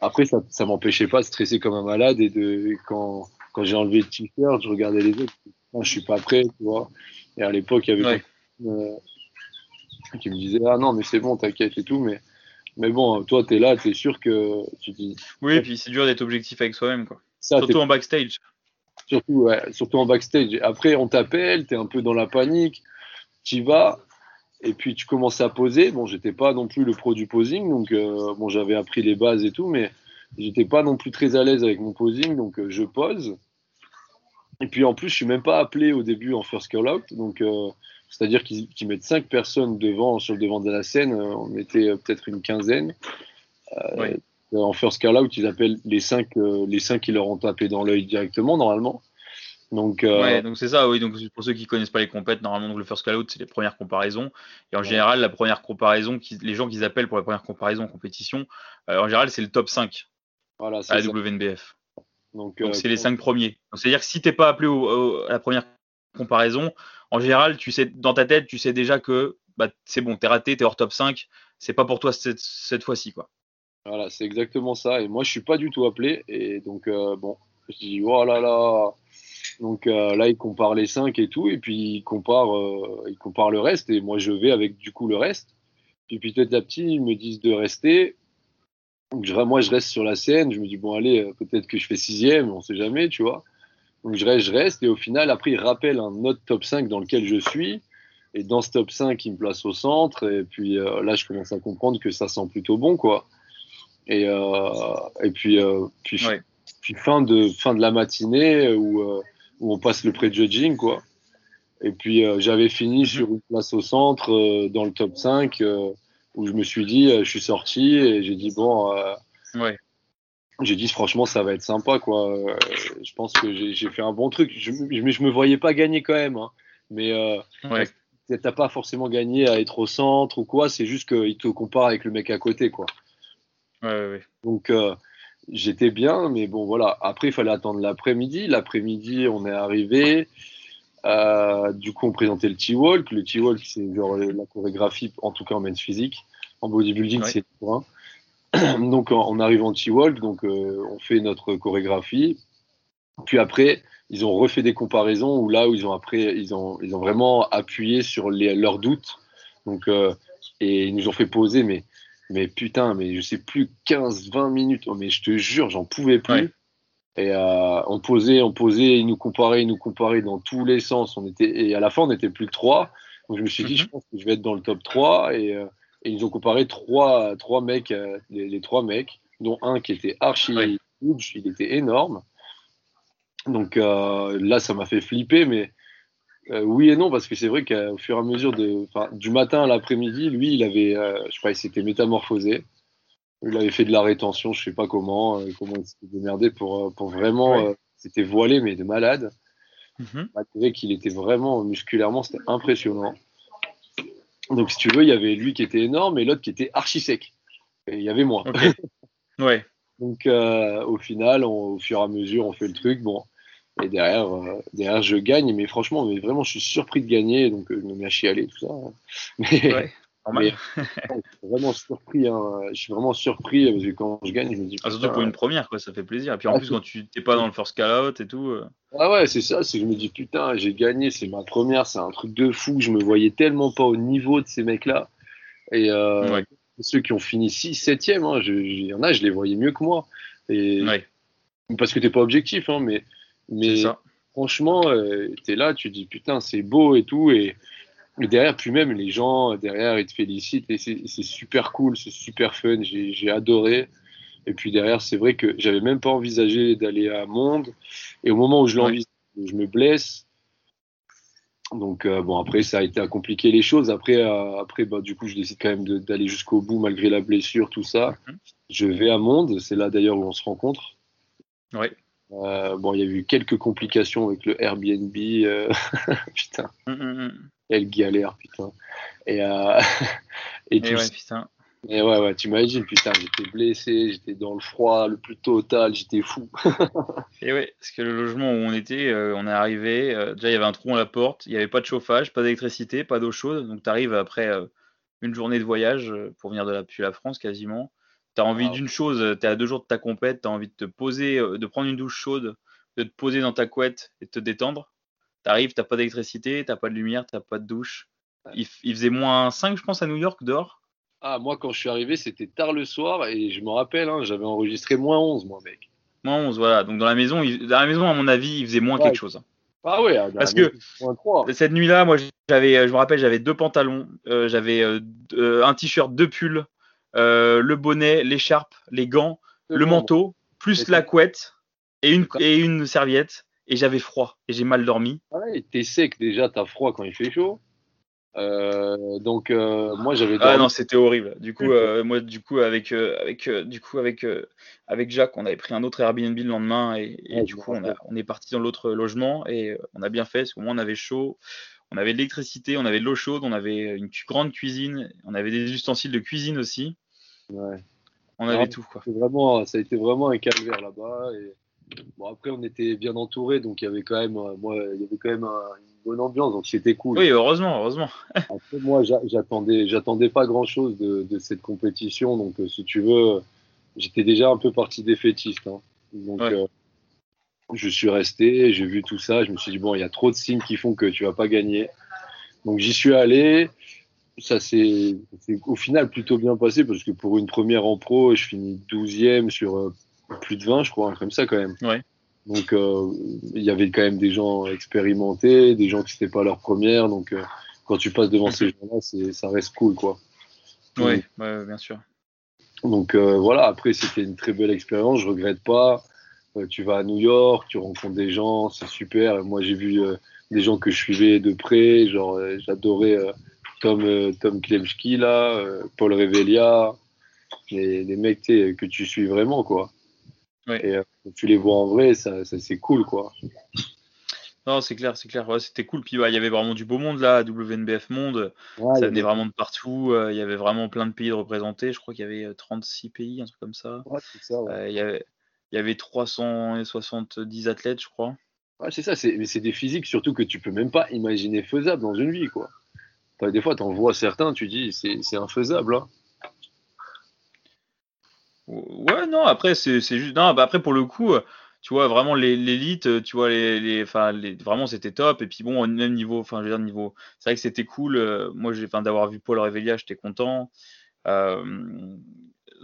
après, ça, ça m'empêchait pas de stresser comme un malade et de, quand, quand j'ai enlevé le t-shirt, je regardais les autres, je suis pas prêt, tu vois. Et à l'époque, il y avait euh, qui me disait, ah non, mais c'est bon, t'inquiète et tout, mais, mais bon, toi, tu es là, tu es sûr que tu dis. Oui, et puis c'est dur d'être objectif avec soi-même, quoi. Surtout en backstage. Surtout, ouais, surtout en backstage. Après, on t'appelle, tu es un peu dans la panique, tu vas, et puis tu commences à poser. Bon, j'étais pas non plus le pro du posing, donc euh, bon, j'avais appris les bases et tout, mais j'étais pas non plus très à l'aise avec mon posing, donc euh, je pose. Et puis en plus, je suis même pas appelé au début en first call out, donc euh, c'est-à-dire qu'ils mettent cinq personnes devant sur le devant de la scène. on était peut-être une quinzaine. Euh, en first call out, ils appellent les cinq, euh, les cinq qui leur ont tapé dans l'œil directement, normalement. Donc, euh, ouais, donc c'est ça, oui. Donc pour ceux qui connaissent pas les compètes, normalement donc le first call out c'est les premières comparaisons. Et en général, la première comparaison, qui, les gens qu'ils appellent pour la première comparaison en compétition, en général c'est le top 5 voilà, à la WNBF. Donc c'est les cinq premiers. C'est-à-dire que si t'es pas appelé à la première comparaison, en général, tu sais dans ta tête, tu sais déjà que bah, c'est bon, t'es raté, t'es hors top 5, c'est pas pour toi cette, cette fois-ci quoi. Voilà, c'est exactement ça. Et moi, je suis pas du tout appelé. Et donc, euh, bon, je dis, oh là là. Donc euh, là, il compare les cinq et tout. Et puis, il compare, euh, il compare le reste. Et moi, je vais avec du coup le reste. Puis petit à petit, ils me disent de rester. Donc moi, je reste sur la scène. Je me dis, bon, allez, peut-être que je fais sixième, on sait jamais, tu vois. Donc je reste, je reste. Et au final, après, ils rappellent un autre top 5 dans lequel je suis. Et dans ce top 5, ils me placent au centre. Et puis là, je commence à comprendre que ça sent plutôt bon, quoi. Et, euh, et puis, euh, puis, puis, fin, de, fin de la matinée où, euh, où on passe le pré-judging, quoi. Et puis j'avais fini mhm. sur une place au centre dans le top 5 où je me suis dit, je suis sorti et j'ai dit, bon, ouais. j'ai dit, franchement, ça va être sympa, quoi. je pense que j'ai fait un bon truc. Je, je, je, me voyais pas gagner quand même, hein. mais ouais. t'as pas forcément gagné à être au centre ou quoi, c'est juste qu'il te compare avec le mec à côté, quoi. Donc euh, j'étais bien, mais bon voilà. Après, il fallait attendre l'après-midi. L'après-midi, on est arrivé. Euh, du coup, on présentait le T-Walk. Le T-Walk, c'est genre la chorégraphie, en tout cas en men's physique. En bodybuilding, c'est point. Donc, on arrive en T-Walk, donc euh, on fait notre chorégraphie. Puis après, ils ont refait des comparaisons où là où ils ont après, ils ont, ils ont vraiment appuyé sur les, leurs doutes. Donc, et ils nous ont fait poser, mais mais putain, mais je sais plus, 15, 20 minutes. Oh, mais je te jure, j'en pouvais plus. Et euh, on posait, on posait, ils nous comparaient, ils nous comparaient dans tous les sens. On était, et à la fin, on n'était plus que 3. Donc je me suis dit, mhm. je pense que je vais être dans le top 3. Et, euh, et ils ont comparé trois, trois mecs, euh, les, trois mecs, dont un qui était archi huge, il était énorme. Donc là, ça m'a fait flipper, mais Euh, oui et non, parce que c'est vrai qu'au fur et à mesure de, du matin à l'après-midi, lui, il avait, euh, je sais pas, il s'était métamorphosé. Il avait fait de la rétention, je sais pas comment, euh, comment il s'était démerdé pour, pour vraiment, c'était voilé, mais de malade. Mm -hmm. qu'il était vraiment musculairement, c'était impressionnant. Donc, si tu veux, il y avait lui qui était énorme et l'autre qui était archi sec. Et il y avait moi. ouais. Donc, au final, au fur et à mesure, on fait le truc. Bon, et derrière, euh, derrière, je gagne, mais franchement, mais vraiment, je suis surpris de gagner, donc euh, je me mets à chialer, tout ça. Mais, ouais, mais vraiment surpris, hein. je suis vraiment surpris parce que quand je gagne, je me dis. Ah, surtout pour une première, quoi, ça fait plaisir. Et puis en ah, plus, quand tu n'es pas dans le first call out et tout. Euh. Ah ouais, c'est ça, c'est que je me dis putain, j'ai gagné, c'est ma première, c'est un truc de fou. Je me voyais tellement pas au niveau de ces mecs-là. Et ceux qui ont fini 6, 7e, hein, il y en a, je les voyais mieux que moi. Et, Parce que t'es pas objectif, hein, mais mais franchement, euh, tu es là, tu dis putain, c'est beau et tout. Et, derrière, puis même les gens derrière, ils te félicitent et c'est super cool, c'est super fun. J'ai adoré. Et puis derrière, c'est vrai que j'avais même pas envisagé d'aller à Monde. Et au moment où je l'envisage, je me blesse. Donc euh, bon, après, ça a été à compliquer les choses. Après, euh, après bah, du coup, je décide quand même d'aller jusqu'au bout malgré la blessure, tout ça. Mhm. Je vais à Monde. C'est là d'ailleurs où on se rencontre. Oui. Euh, bon, il y a eu quelques complications avec le Airbnb. Euh, putain. Mm, mm, mm. Elle galère, putain. Et, euh, et, et ouais, putain. Et ouais, ouais, tu imagines, putain, j'étais blessé, j'étais dans le froid le plus total, j'étais fou. et ouais, parce que le logement où on était, on est arrivé, déjà il y avait un trou à la porte, il n'y avait pas de chauffage, pas d'électricité, pas d'eau chaude, donc tu arrives après une journée de voyage pour venir de la, depuis la France quasiment tu as envie d'une chose, tu es à deux jours de ta compète, tu as envie de te poser, euh, de prendre une douche chaude, de te poser dans ta couette et de te détendre. Tu arrives, tu pas d'électricité, tu pas de lumière, tu pas de douche. Il, faisait moins 5, je pense, à New York dehors. Ah, moi, quand je suis arrivé, c'était tard le soir et je me rappelle, hein, j'avais enregistré moins 11, moi, mec. Moins 11, voilà. Donc, dans la maison, dans la maison à mon avis, il faisait moins quelque chose. Ah ouais, parce que cette nuit-là, moi, j'avais, je me rappelle, j'avais deux pantalons, euh, j'avais euh, un t-shirt, deux pulls, euh, le bonnet, l'écharpe, les gants, le, manteau, plus la couette et une, et une serviette. Et j'avais froid et j'ai mal dormi. Ouais, t'es sec déjà, t'as froid quand il fait chaud. Euh, donc euh, moi j'avais. Ah non, c'était horrible. Du coup, moi du coup avec avec du coup avec avec Jacques, on avait pris un autre Airbnb le lendemain et, du coup on, on, est parti dans l'autre logement et on a bien fait parce qu'au moins on avait chaud on avait de l'électricité, on avait de l'eau chaude, on avait une grande cuisine, on avait des ustensiles de cuisine aussi. Ouais. On avait tout quoi. Vraiment, ça a été vraiment un calvaire là-bas. Et... Bon après on était bien entouré, donc il y avait quand même, euh, moi, il y avait quand même une bonne ambiance, donc c'était cool. Oui, heureusement, heureusement. après moi, j'attendais, j'attendais pas grand-chose de, cette compétition, donc euh, si tu veux, j'étais déjà un peu parti défaitiste. Hein. Donc euh, je suis resté, j'ai vu tout ça, je me suis dit, bon, il y a trop de signes qui font que tu vas pas gagner. Donc j'y suis allé. Ça s'est au final plutôt bien passé parce que pour une première en pro, je finis 12e sur euh, plus de 20, je crois, comme ça quand même. Ouais. Donc euh, il y avait quand même des gens expérimentés, des gens qui n'étaient pas leur première. Donc euh, quand tu passes devant ces gens-là, ça reste cool, quoi. Oui, ouais, bien sûr. Donc voilà, après c'était une très belle expérience, je regrette pas. Euh, tu vas à New York, tu rencontres des gens, c'est super. Moi, j'ai vu euh, des gens que je suivais de près, genre euh, j'adorais Tom, Tom Klemski, là, Paul Revelia, les, les mecs que tu suis vraiment, quoi. Et tu les vois en vrai, ça, c'est cool, quoi. Non, c'est clair, c'est clair. c'était cool. Puis il y avait vraiment du beau monde là, WNBF Monde. ça venait vraiment de partout. Il y avait vraiment plein de pays de représentés. Je crois qu'il y avait 36 pays, un truc comme ça. Y avait, il y avait 370 athlètes, je crois. Ouais, c'est ça, mais c'est des physiques surtout que tu peux même pas imaginer faisable dans une vie, quoi. des fois, tu en vois certains, tu dis, c'est infaisable. Hein. Ouais, non, après, c'est juste. Non, bah après, pour le coup, tu vois, vraiment, l'élite, tu vois, les, les, les, vraiment, c'était top. Et puis, bon, au même niveau, enfin, je veux dire, niveau. C'est vrai que c'était cool. Euh, moi, j'ai, d'avoir vu Paul Revelia, j'étais content. Euh,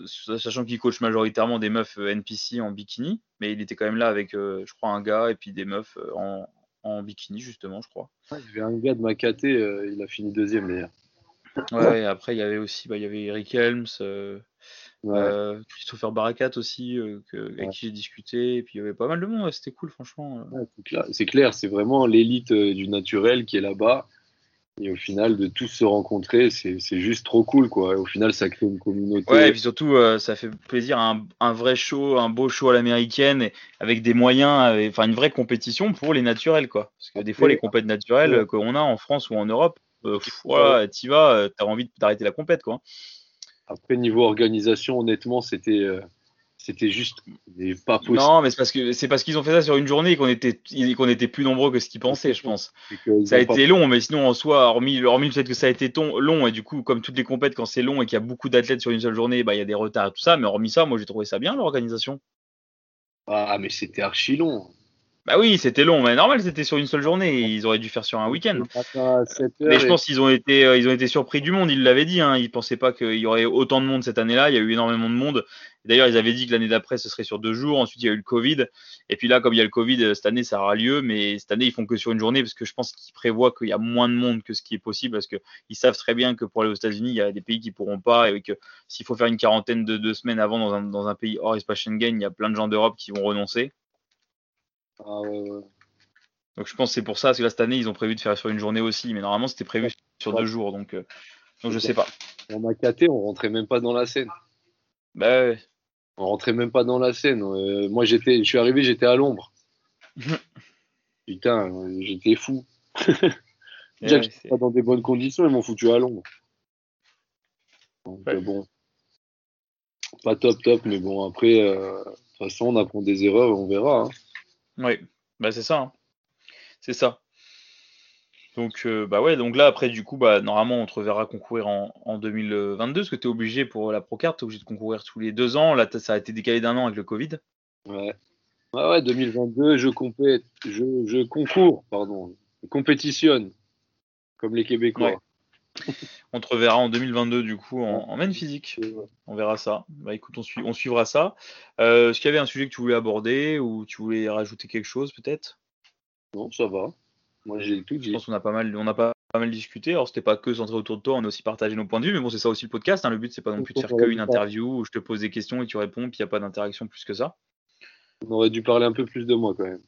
sachant qu'il coach majoritairement des meufs euh, NPC en bikini, mais il était quand même là avec, euh, je crois, un gars et puis des meufs euh, en, en bikini, justement, je crois. il y avait un gars de Makaté, il a fini deuxième d'ailleurs. Ouais, après, il y avait aussi, bah, il y avait Eric Helms, Euh, Christopher Barakat aussi, euh, avec qui j'ai discuté. Et puis il y avait pas mal de monde, c'était cool, franchement. c'est clair, c'est vraiment l'élite du naturel qui est là-bas. Et au final, de tous se rencontrer, c'est juste trop cool, quoi. au final, ça crée une communauté. Ouais, et puis surtout, euh, ça fait plaisir, un, un, vrai show, un beau show à l'américaine, avec des moyens, enfin une vraie compétition pour les naturels, quoi. Parce que des fois, les compètes naturelles qu'on a en France ou en Europe, euh, voilà, t'y vas, euh, t'as envie d'arrêter la compète, quoi. Après, niveau organisation, honnêtement, c'était c'était juste pas possible. Non, mais c'est parce que c'est parce qu'ils ont fait ça sur une journée qu'on était qu'on était plus nombreux que ce qu'ils pensaient, je pense. Ça a été long, mais sinon en soi, hormis, hormis peut-être que ça a été long et du coup, comme toutes les compètes, quand c'est long et qu'il y a beaucoup d'athlètes sur une seule journée, bah il y a des retards et tout ça. Mais hormis ça, moi j'ai trouvé ça bien l'organisation. Ah, mais c'était archi long. Bah oui, c'était long, mais normal, c'était sur une seule journée. Ils auraient dû faire sur un week-end. Mais je pense qu'ils ont été, euh, ils ont été surpris du monde. Ils l'avaient dit. Hein. Ils pensaient pas qu'il y aurait autant de monde cette année-là. Il y a eu énormément de monde. D'ailleurs, ils avaient dit que l'année d'après, ce serait sur deux jours. Ensuite, il y a eu le Covid. Et puis là, comme il y a le Covid, euh, cette année, ça aura lieu. Mais cette année, ils font que sur une journée parce que je pense qu'ils prévoient qu'il y a moins de monde que ce qui est possible parce qu'ils savent très bien que pour aller aux États-Unis, il y a des pays qui pourront pas et que s'il faut faire une quarantaine de deux semaines avant dans un, dans un pays hors espace Schengen, il y a plein de gens d'Europe qui vont renoncer. Ah ouais, ouais. Donc je pense que c'est pour ça, parce que là, cette année, ils ont prévu de faire sur une journée aussi, mais normalement, c'était prévu sur deux jours, donc, euh, donc je sais pas. On m'a caté, on rentrait même pas dans la scène. Bah ouais. On rentrait même pas dans la scène. Euh, moi, j'étais, je suis arrivé, j'étais à l'ombre. Putain, j'étais fou. Déjà que j'étais pas dans des bonnes conditions, ils m'ont foutu à l'ombre. Donc euh, bon, pas top top, mais bon après, de toute façon, on apprend des erreurs et on verra. Hein. Oui, bah c'est ça. Hein. C'est ça. Donc, euh, bah ouais, donc là, après, du coup, bah, normalement, on te reverra concourir en, 2022, parce que tu es obligé pour la Procard, tu es obligé de concourir tous les deux ans. Là, ça a été décalé d'un an avec le Covid. Ouais. Ouais, ouais 2022, je, compète, je, je concours, pardon, je compétitionne, comme les Québécois. On te reverra en 2022, du coup, en, en main physique. On verra ça. Bah écoute, on, on suivra ça. Euh, Est-ce qu'il y avait un sujet que tu voulais aborder ou tu voulais rajouter quelque chose, peut-être? Non, ça va. Moi, j'ai tout dit. Je pense qu'on a pas mal, on a pas, mal discuté. Alors, c'était pas que centré autour de toi, on a aussi partagé nos points de vue, mais bon, c'est ça aussi le podcast. Hein. Le but, c'est pas non plus de faire qu'une interview où je te pose des questions et tu réponds, puis il n'y a pas d'interaction plus que ça. On aurait dû parler un peu plus de moi quand même.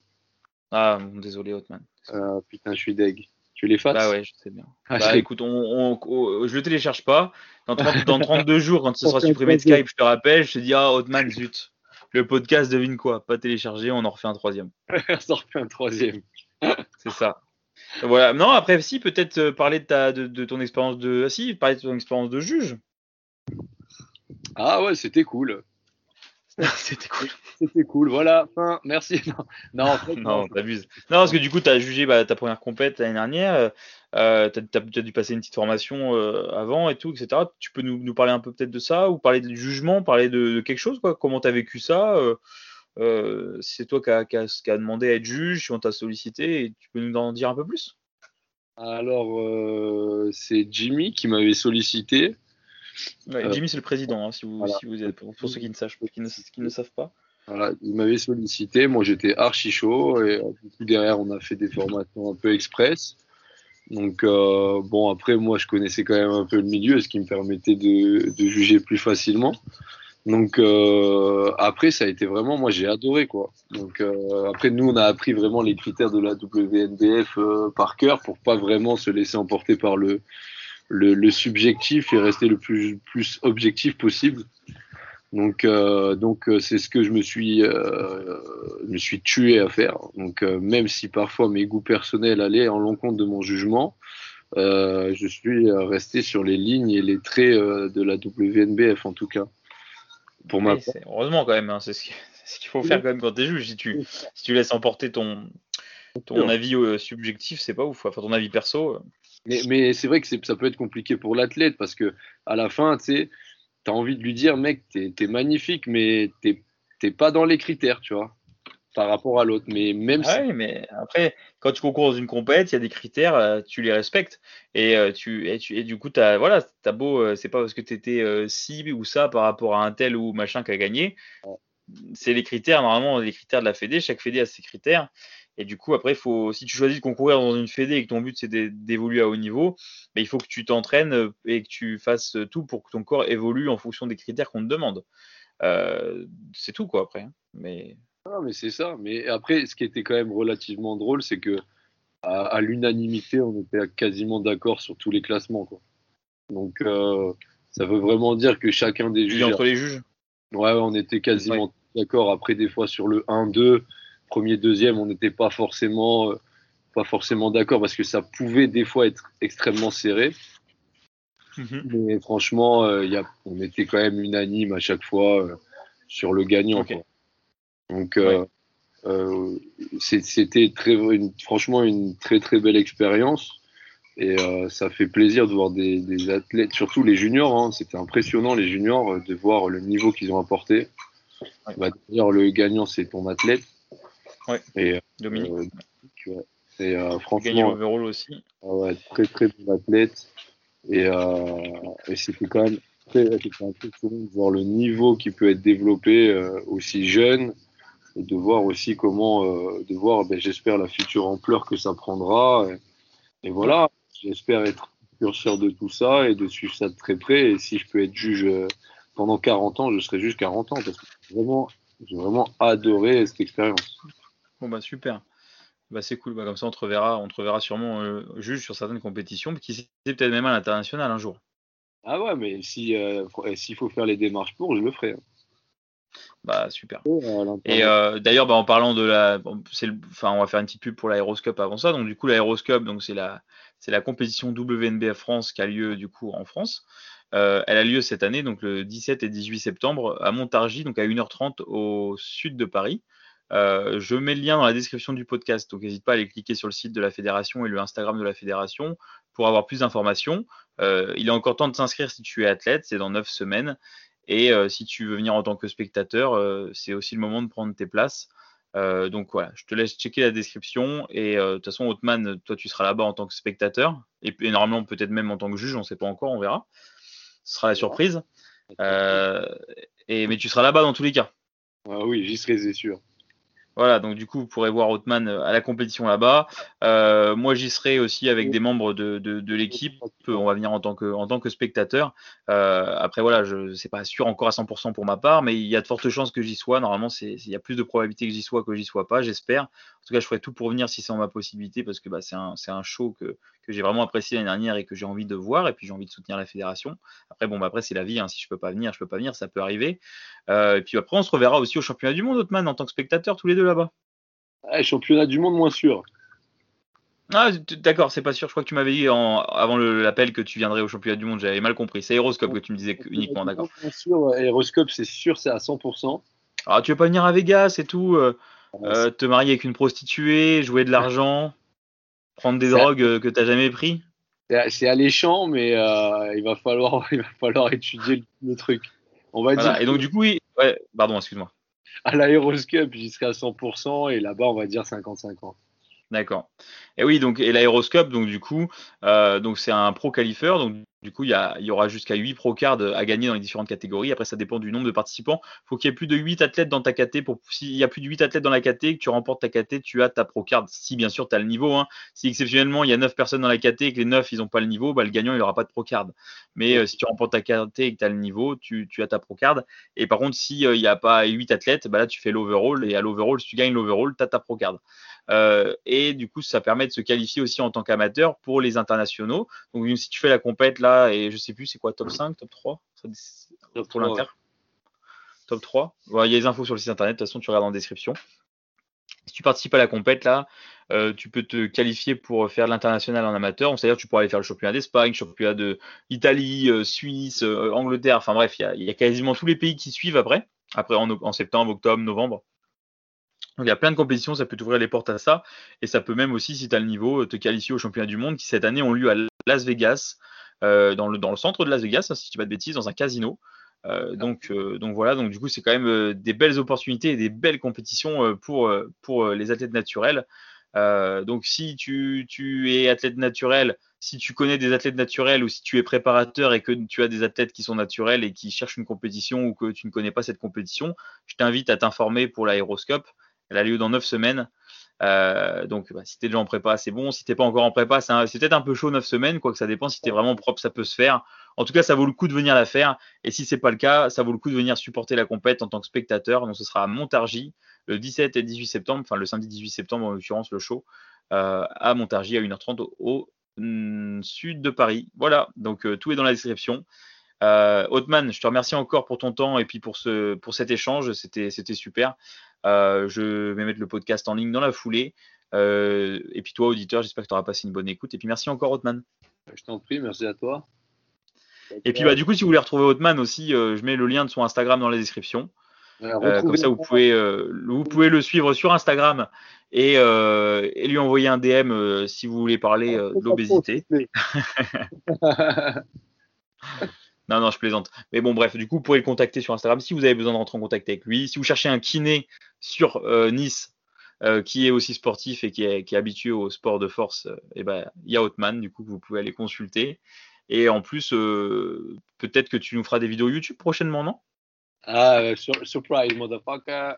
Ah, désolé, Hotman. Ah, putain, je suis deg. Tu l'effaces Bah ouais, je sais bien. Ah, bah écoute, on, je le télécharge pas. Dans, 32 jours, quand ce sera supprimé de Skype, je te rappelle, je te dis, ah, Hotman, zut. Le podcast, devine quoi? Pas téléchargé, on en refait un troisième. on en refait un troisième. C'est ça. Voilà. Non, après, si, peut-être euh, parler de, ta, de, ton expérience de. Ah, si, parler de ton expérience de juge. Ah ouais, c'était cool. c'était cool. C'était cool, voilà. Fin, merci. Non, non, non t'abuses. Non, parce que du coup, tu as jugé bah, ta première compète l'année dernière. Euh, tu as, dû passer une petite formation euh, avant et tout, etc. Tu peux nous, nous parler un peu peut-être de ça ou parler du jugement, parler de, quelque chose, quoi. Comment tu as vécu ça euh, euh, c'est toi qui as a, demandé à être juge, si on t'a sollicité, et tu peux nous en dire un peu plus? Alors, euh, c'est Jimmy qui m'avait sollicité. Euh, Jimmy, c'est le président, hein, si, vous, si vous êtes, pour, ceux qui ne, qui ne, savent pas. Voilà, il m'avait sollicité, moi j'étais archi chaud, et derrière on a fait des formations un peu express. Donc bon, après moi je connaissais quand même un peu le milieu, ce qui me permettait de, de juger plus facilement. Donc euh, après, ça a été vraiment, moi j'ai adoré quoi. Donc euh, après, nous on a appris vraiment les critères de la WNBF euh, par cœur pour pas vraiment se laisser emporter par le, le, le subjectif et rester le plus, plus objectif possible. Donc euh, donc euh, c'est ce que je me suis me suis tué à faire. Donc même si parfois mes goûts personnels allaient en l'encontre de mon jugement, je suis resté sur les lignes et les traits de la WNBF en tout cas. Pour heureusement quand même, hein, c'est ce qu'il faut faire quand même quand tu es juge. Si tu, si tu laisses emporter ton, ton avis euh, subjectif, c'est pas ouf. Enfin, ton avis perso. Mais, mais c'est vrai que ça peut être compliqué pour l'athlète parce que à la fin, tu sais, as envie de lui dire, mec, t'es es magnifique, mais t'es pas dans les critères, tu vois par rapport à l'autre. Mais même ah Oui, mais après, quand tu concours dans une compète, il y a des critères, euh, tu les respectes. Et, euh, tu, et, tu, et du coup, as, voilà, as beau, euh, c'est pas parce que tu étais ci ou ça par rapport à un tel ou machin qui a gagné. C'est les critères, normalement, les critères de la Fédé. Chaque Fédé a ses critères. Et du coup, après, faut, si tu choisis de concourir dans une fédé et que ton but c'est d'évoluer à haut niveau, mais il faut que tu t'entraînes euh, et que tu fasses tout pour que ton corps évolue en fonction des critères qu'on te demande. Euh, c'est tout, quoi, après. Hein. Mais... Ah, mais c'est ça. Mais après, ce qui était quand même relativement drôle, c'est que à, l'unanimité, on était quasiment d'accord sur tous les classements. Quoi. Donc, euh, ça veut vraiment dire que chacun des juges. entre les juges? Ouais, on était quasiment d'accord. Après, des fois, sur le 1-2, premier, deuxième, on n'était pas forcément, euh, pas forcément d'accord parce que ça pouvait des fois être extrêmement serré. Mhm. Mais franchement, euh, y a, on était quand même unanime à chaque fois euh, sur le gagnant. Donc, c'était très, franchement une très très belle expérience. Et ça fait plaisir de voir des, athlètes, surtout les juniors. Hein. C'était impressionnant les juniors de voir le niveau qu'ils ont apporté. Va dire le gagnant, c'est ton athlète. Ouais. Et, Dominique. Euh, c'est euh, franchement. aussi. Ouais, très très bon athlète. Et, euh, et c'était quand même très impressionnant de voir le niveau qui peut être développé aussi jeune et de voir aussi comment, euh, de voir, ben, j'espère, la future ampleur que ça prendra. Et, voilà, j'espère être curseur de tout ça et de suivre ça de très près. Et si je peux être juge pendant 40 ans, je serai juge 40 ans parce que vraiment, j'ai vraiment adoré cette expérience. Bon bah super. Bah c'est cool. Bah, comme ça on te reverra, on te reverra sûrement euh, juge sur certaines compétitions, qui c'est peut-être même à l'international un jour. Ah ouais, mais si euh, s'il faut faire les démarches pour, je le ferai. Hein. Bah super. Et euh, d'ailleurs, bah, en parlant de la, c'est enfin on va faire une petite pub pour l'Aéroscope avant ça. Donc du coup l'Aéroscope, donc c'est la, c'est la compétition WNBF France qui a lieu du coup en France. elle a lieu cette année, donc le 17 et 18 septembre à Montargis, donc à 1h30 au sud de Paris. Euh, je mets le lien dans la description du podcast, donc n'hésite pas à aller cliquer sur le site de la fédération et le Instagram de la fédération pour avoir plus d'informations. Euh, il est encore temps de s'inscrire si tu es athlète, c'est dans 9 semaines. Et euh, si tu veux venir en tant que spectateur, c'est aussi le moment de prendre tes places. donc voilà, je te laisse checker la description. Et de toute façon, Hotman, toi, tu seras là-bas en tant que spectateur. Et, normalement, peut-être même en tant que juge, on ne sait pas encore, on verra. Ce sera la surprise. et, mais tu seras là-bas dans tous les cas. Ah oui, j'y serai, c'est sûr. Voilà, donc du coup, vous pourrez voir Hotman euh, à la compétition là-bas. Euh, moi, j'y serai aussi avec des membres de, l'équipe. On va venir en tant que, en spectateur. Euh, après, voilà, je sais pas sûr encore à 100% pour ma part, mais il y a de fortes chances que j'y sois. Normalement, il y a plus de probabilité que j'y sois que j'y sois pas, j'espère. En tout cas, je ferai tout pour venir si c'est en ma possibilité, parce que bah, c'est un, un show que, j'ai vraiment apprécié l'année dernière et que j'ai envie de voir, et puis j'ai envie de soutenir la fédération. Après, bon, bah, après, c'est la vie. Hein. Si je peux pas venir, je peux pas venir, ça peut arriver. Et puis après, on se reverra aussi au championnat du monde, Hotman, en tant que spectateur, tous les deux là-bas. Ah, championnat du monde, moins sûr. Ah, d'accord, c'est pas sûr. Je crois que tu m'avais dit avant l'appel que tu viendrais au championnat du monde. J'avais mal compris. C'est Aeroscope que tu me disais uniquement, d'accord. Aeroscope, c'est sûr, c'est à 100%. Alors, tu veux pas venir à Vegas et tout, euh, ah, euh, te marier avec une prostituée, jouer de l'argent, prendre des drogues euh, que tu n'as jamais pris? C'est alléchant, mais il, va falloir, il va falloir étudier le, truc. On va dire. Et donc, du coup, oui. Ouais, pardon, excuse-moi à l'Aéroscope, j'y serai à 100%, et là-bas, on va dire 50-50. D'accord. Et oui, donc et l'aéroscope, donc du coup, euh, donc c'est un pro qualifier, donc du coup il y, y aura jusqu'à 8 pro cards à gagner dans les différentes catégories. Après, ça dépend du nombre de participants. Il faut qu'il y ait plus de 8 athlètes dans ta. Pour s'il y a plus de 8 athlètes dans la KT, que tu remportes ta KT, tu as ta pro card. Si bien sûr tu as le niveau. Hein. Si exceptionnellement il y a 9 personnes dans la KT et que les 9 ils n'ont pas le niveau, bah, le gagnant il n'aura pas de pro card. Mais euh, si tu remportes ta KT et que tu as le niveau, tu, as ta pro card. Et par contre, s'il euh, n'y a pas 8 athlètes, bah, là tu fais l'overall et à l'overall, si tu gagnes l'overall, tu as ta pro card. Euh, et du coup, ça permet de se qualifier aussi en tant qu'amateur pour les internationaux. Donc, si tu fais la compète là, et je sais plus, c'est quoi, top 5, top 3 Pour l'inter? Top 3 Il y a les infos sur le site internet, de toute façon, tu regardes en description. Si tu participes à la compète là, euh, tu peux te qualifier pour faire l'international en amateur. C'est-à-dire tu pourras aller faire le championnat d'Espagne, le championnat d'Italie, euh, Suisse, Angleterre. Enfin bref, il y, a, quasiment tous les pays qui suivent après. Après en septembre, octobre, novembre. Donc, il y a plein de compétitions, ça peut t'ouvrir les portes à ça. Et ça peut même aussi, si tu as le niveau, te qualifier au championnat du monde qui cette année ont lieu à Las Vegas, euh, dans, le, dans le centre de Las Vegas, hein, si je dis pas de bêtises, dans un casino. Euh, donc, euh, donc voilà, donc du coup, c'est quand même des belles opportunités et des belles compétitions pour, pour les athlètes naturels. donc si tu, tu, es athlète naturel, si tu connais des athlètes naturels ou si tu es préparateur et que tu as des athlètes qui sont naturels et qui cherchent une compétition ou que tu ne connais pas cette compétition, je t'invite à t'informer pour l'aéroscope. Elle a lieu dans 9 semaines. Euh, donc, bah, si t'es déjà en prépa, c'est bon. Si t'es pas encore en prépa, c'est peut-être un peu chaud 9 semaines, quoi que ça dépend. Si t'es vraiment propre, ça peut se faire. En tout cas, ça vaut le coup de venir la faire. Et si c'est pas le cas, ça vaut le coup de venir supporter la compète en tant que spectateur. Donc, ce sera à Montargis le 17 et 18 septembre, enfin le samedi 18 septembre en l'occurrence, le show, euh, à Montargis à 1h30 au, mm, sud de Paris. Voilà, donc euh, tout est dans la description. Euh, Otman, je te remercie encore pour ton temps et puis pour, ce, pour cet échange, c'était super. Euh, je vais mettre le podcast en ligne dans la foulée. Euh, et puis toi, auditeur, j'espère que tu auras passé une bonne écoute. Et puis merci encore, Otman. Je t'en prie, merci à toi. Et puis bah, du coup, si vous voulez retrouver Otman aussi, je mets le lien de son Instagram dans la description. comme ça, vous pouvez, vous pouvez le suivre sur Instagram et, et lui envoyer un DM si vous voulez parler de l'obésité. Non, non, je plaisante. Mais bon, bref, du coup, vous pourrez le contacter sur Instagram si vous avez besoin de rentrer en contact avec lui. Si vous cherchez un kiné sur euh, Nice, euh, qui est aussi sportif et qui est, habitué au sport de force, euh, et ben, il y a Hotman, du coup, que vous pouvez aller consulter. Et en plus, peut-être que tu nous feras des vidéos YouTube prochainement, non? Ah, surprise, motherfucker.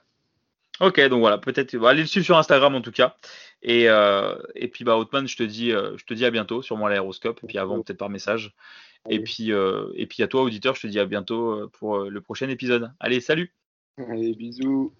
Ok, donc voilà, peut-être bah, allez le suivre sur Instagram en tout cas. Et, et puis bah Hotman, je te dis, je te dis à bientôt, sûrement à l'aéroscope, et puis avant peut-être par message. Et puis, euh, et puis à toi, auditeur, je te dis à bientôt euh, pour euh, le prochain épisode. Allez, salut! Allez, bisous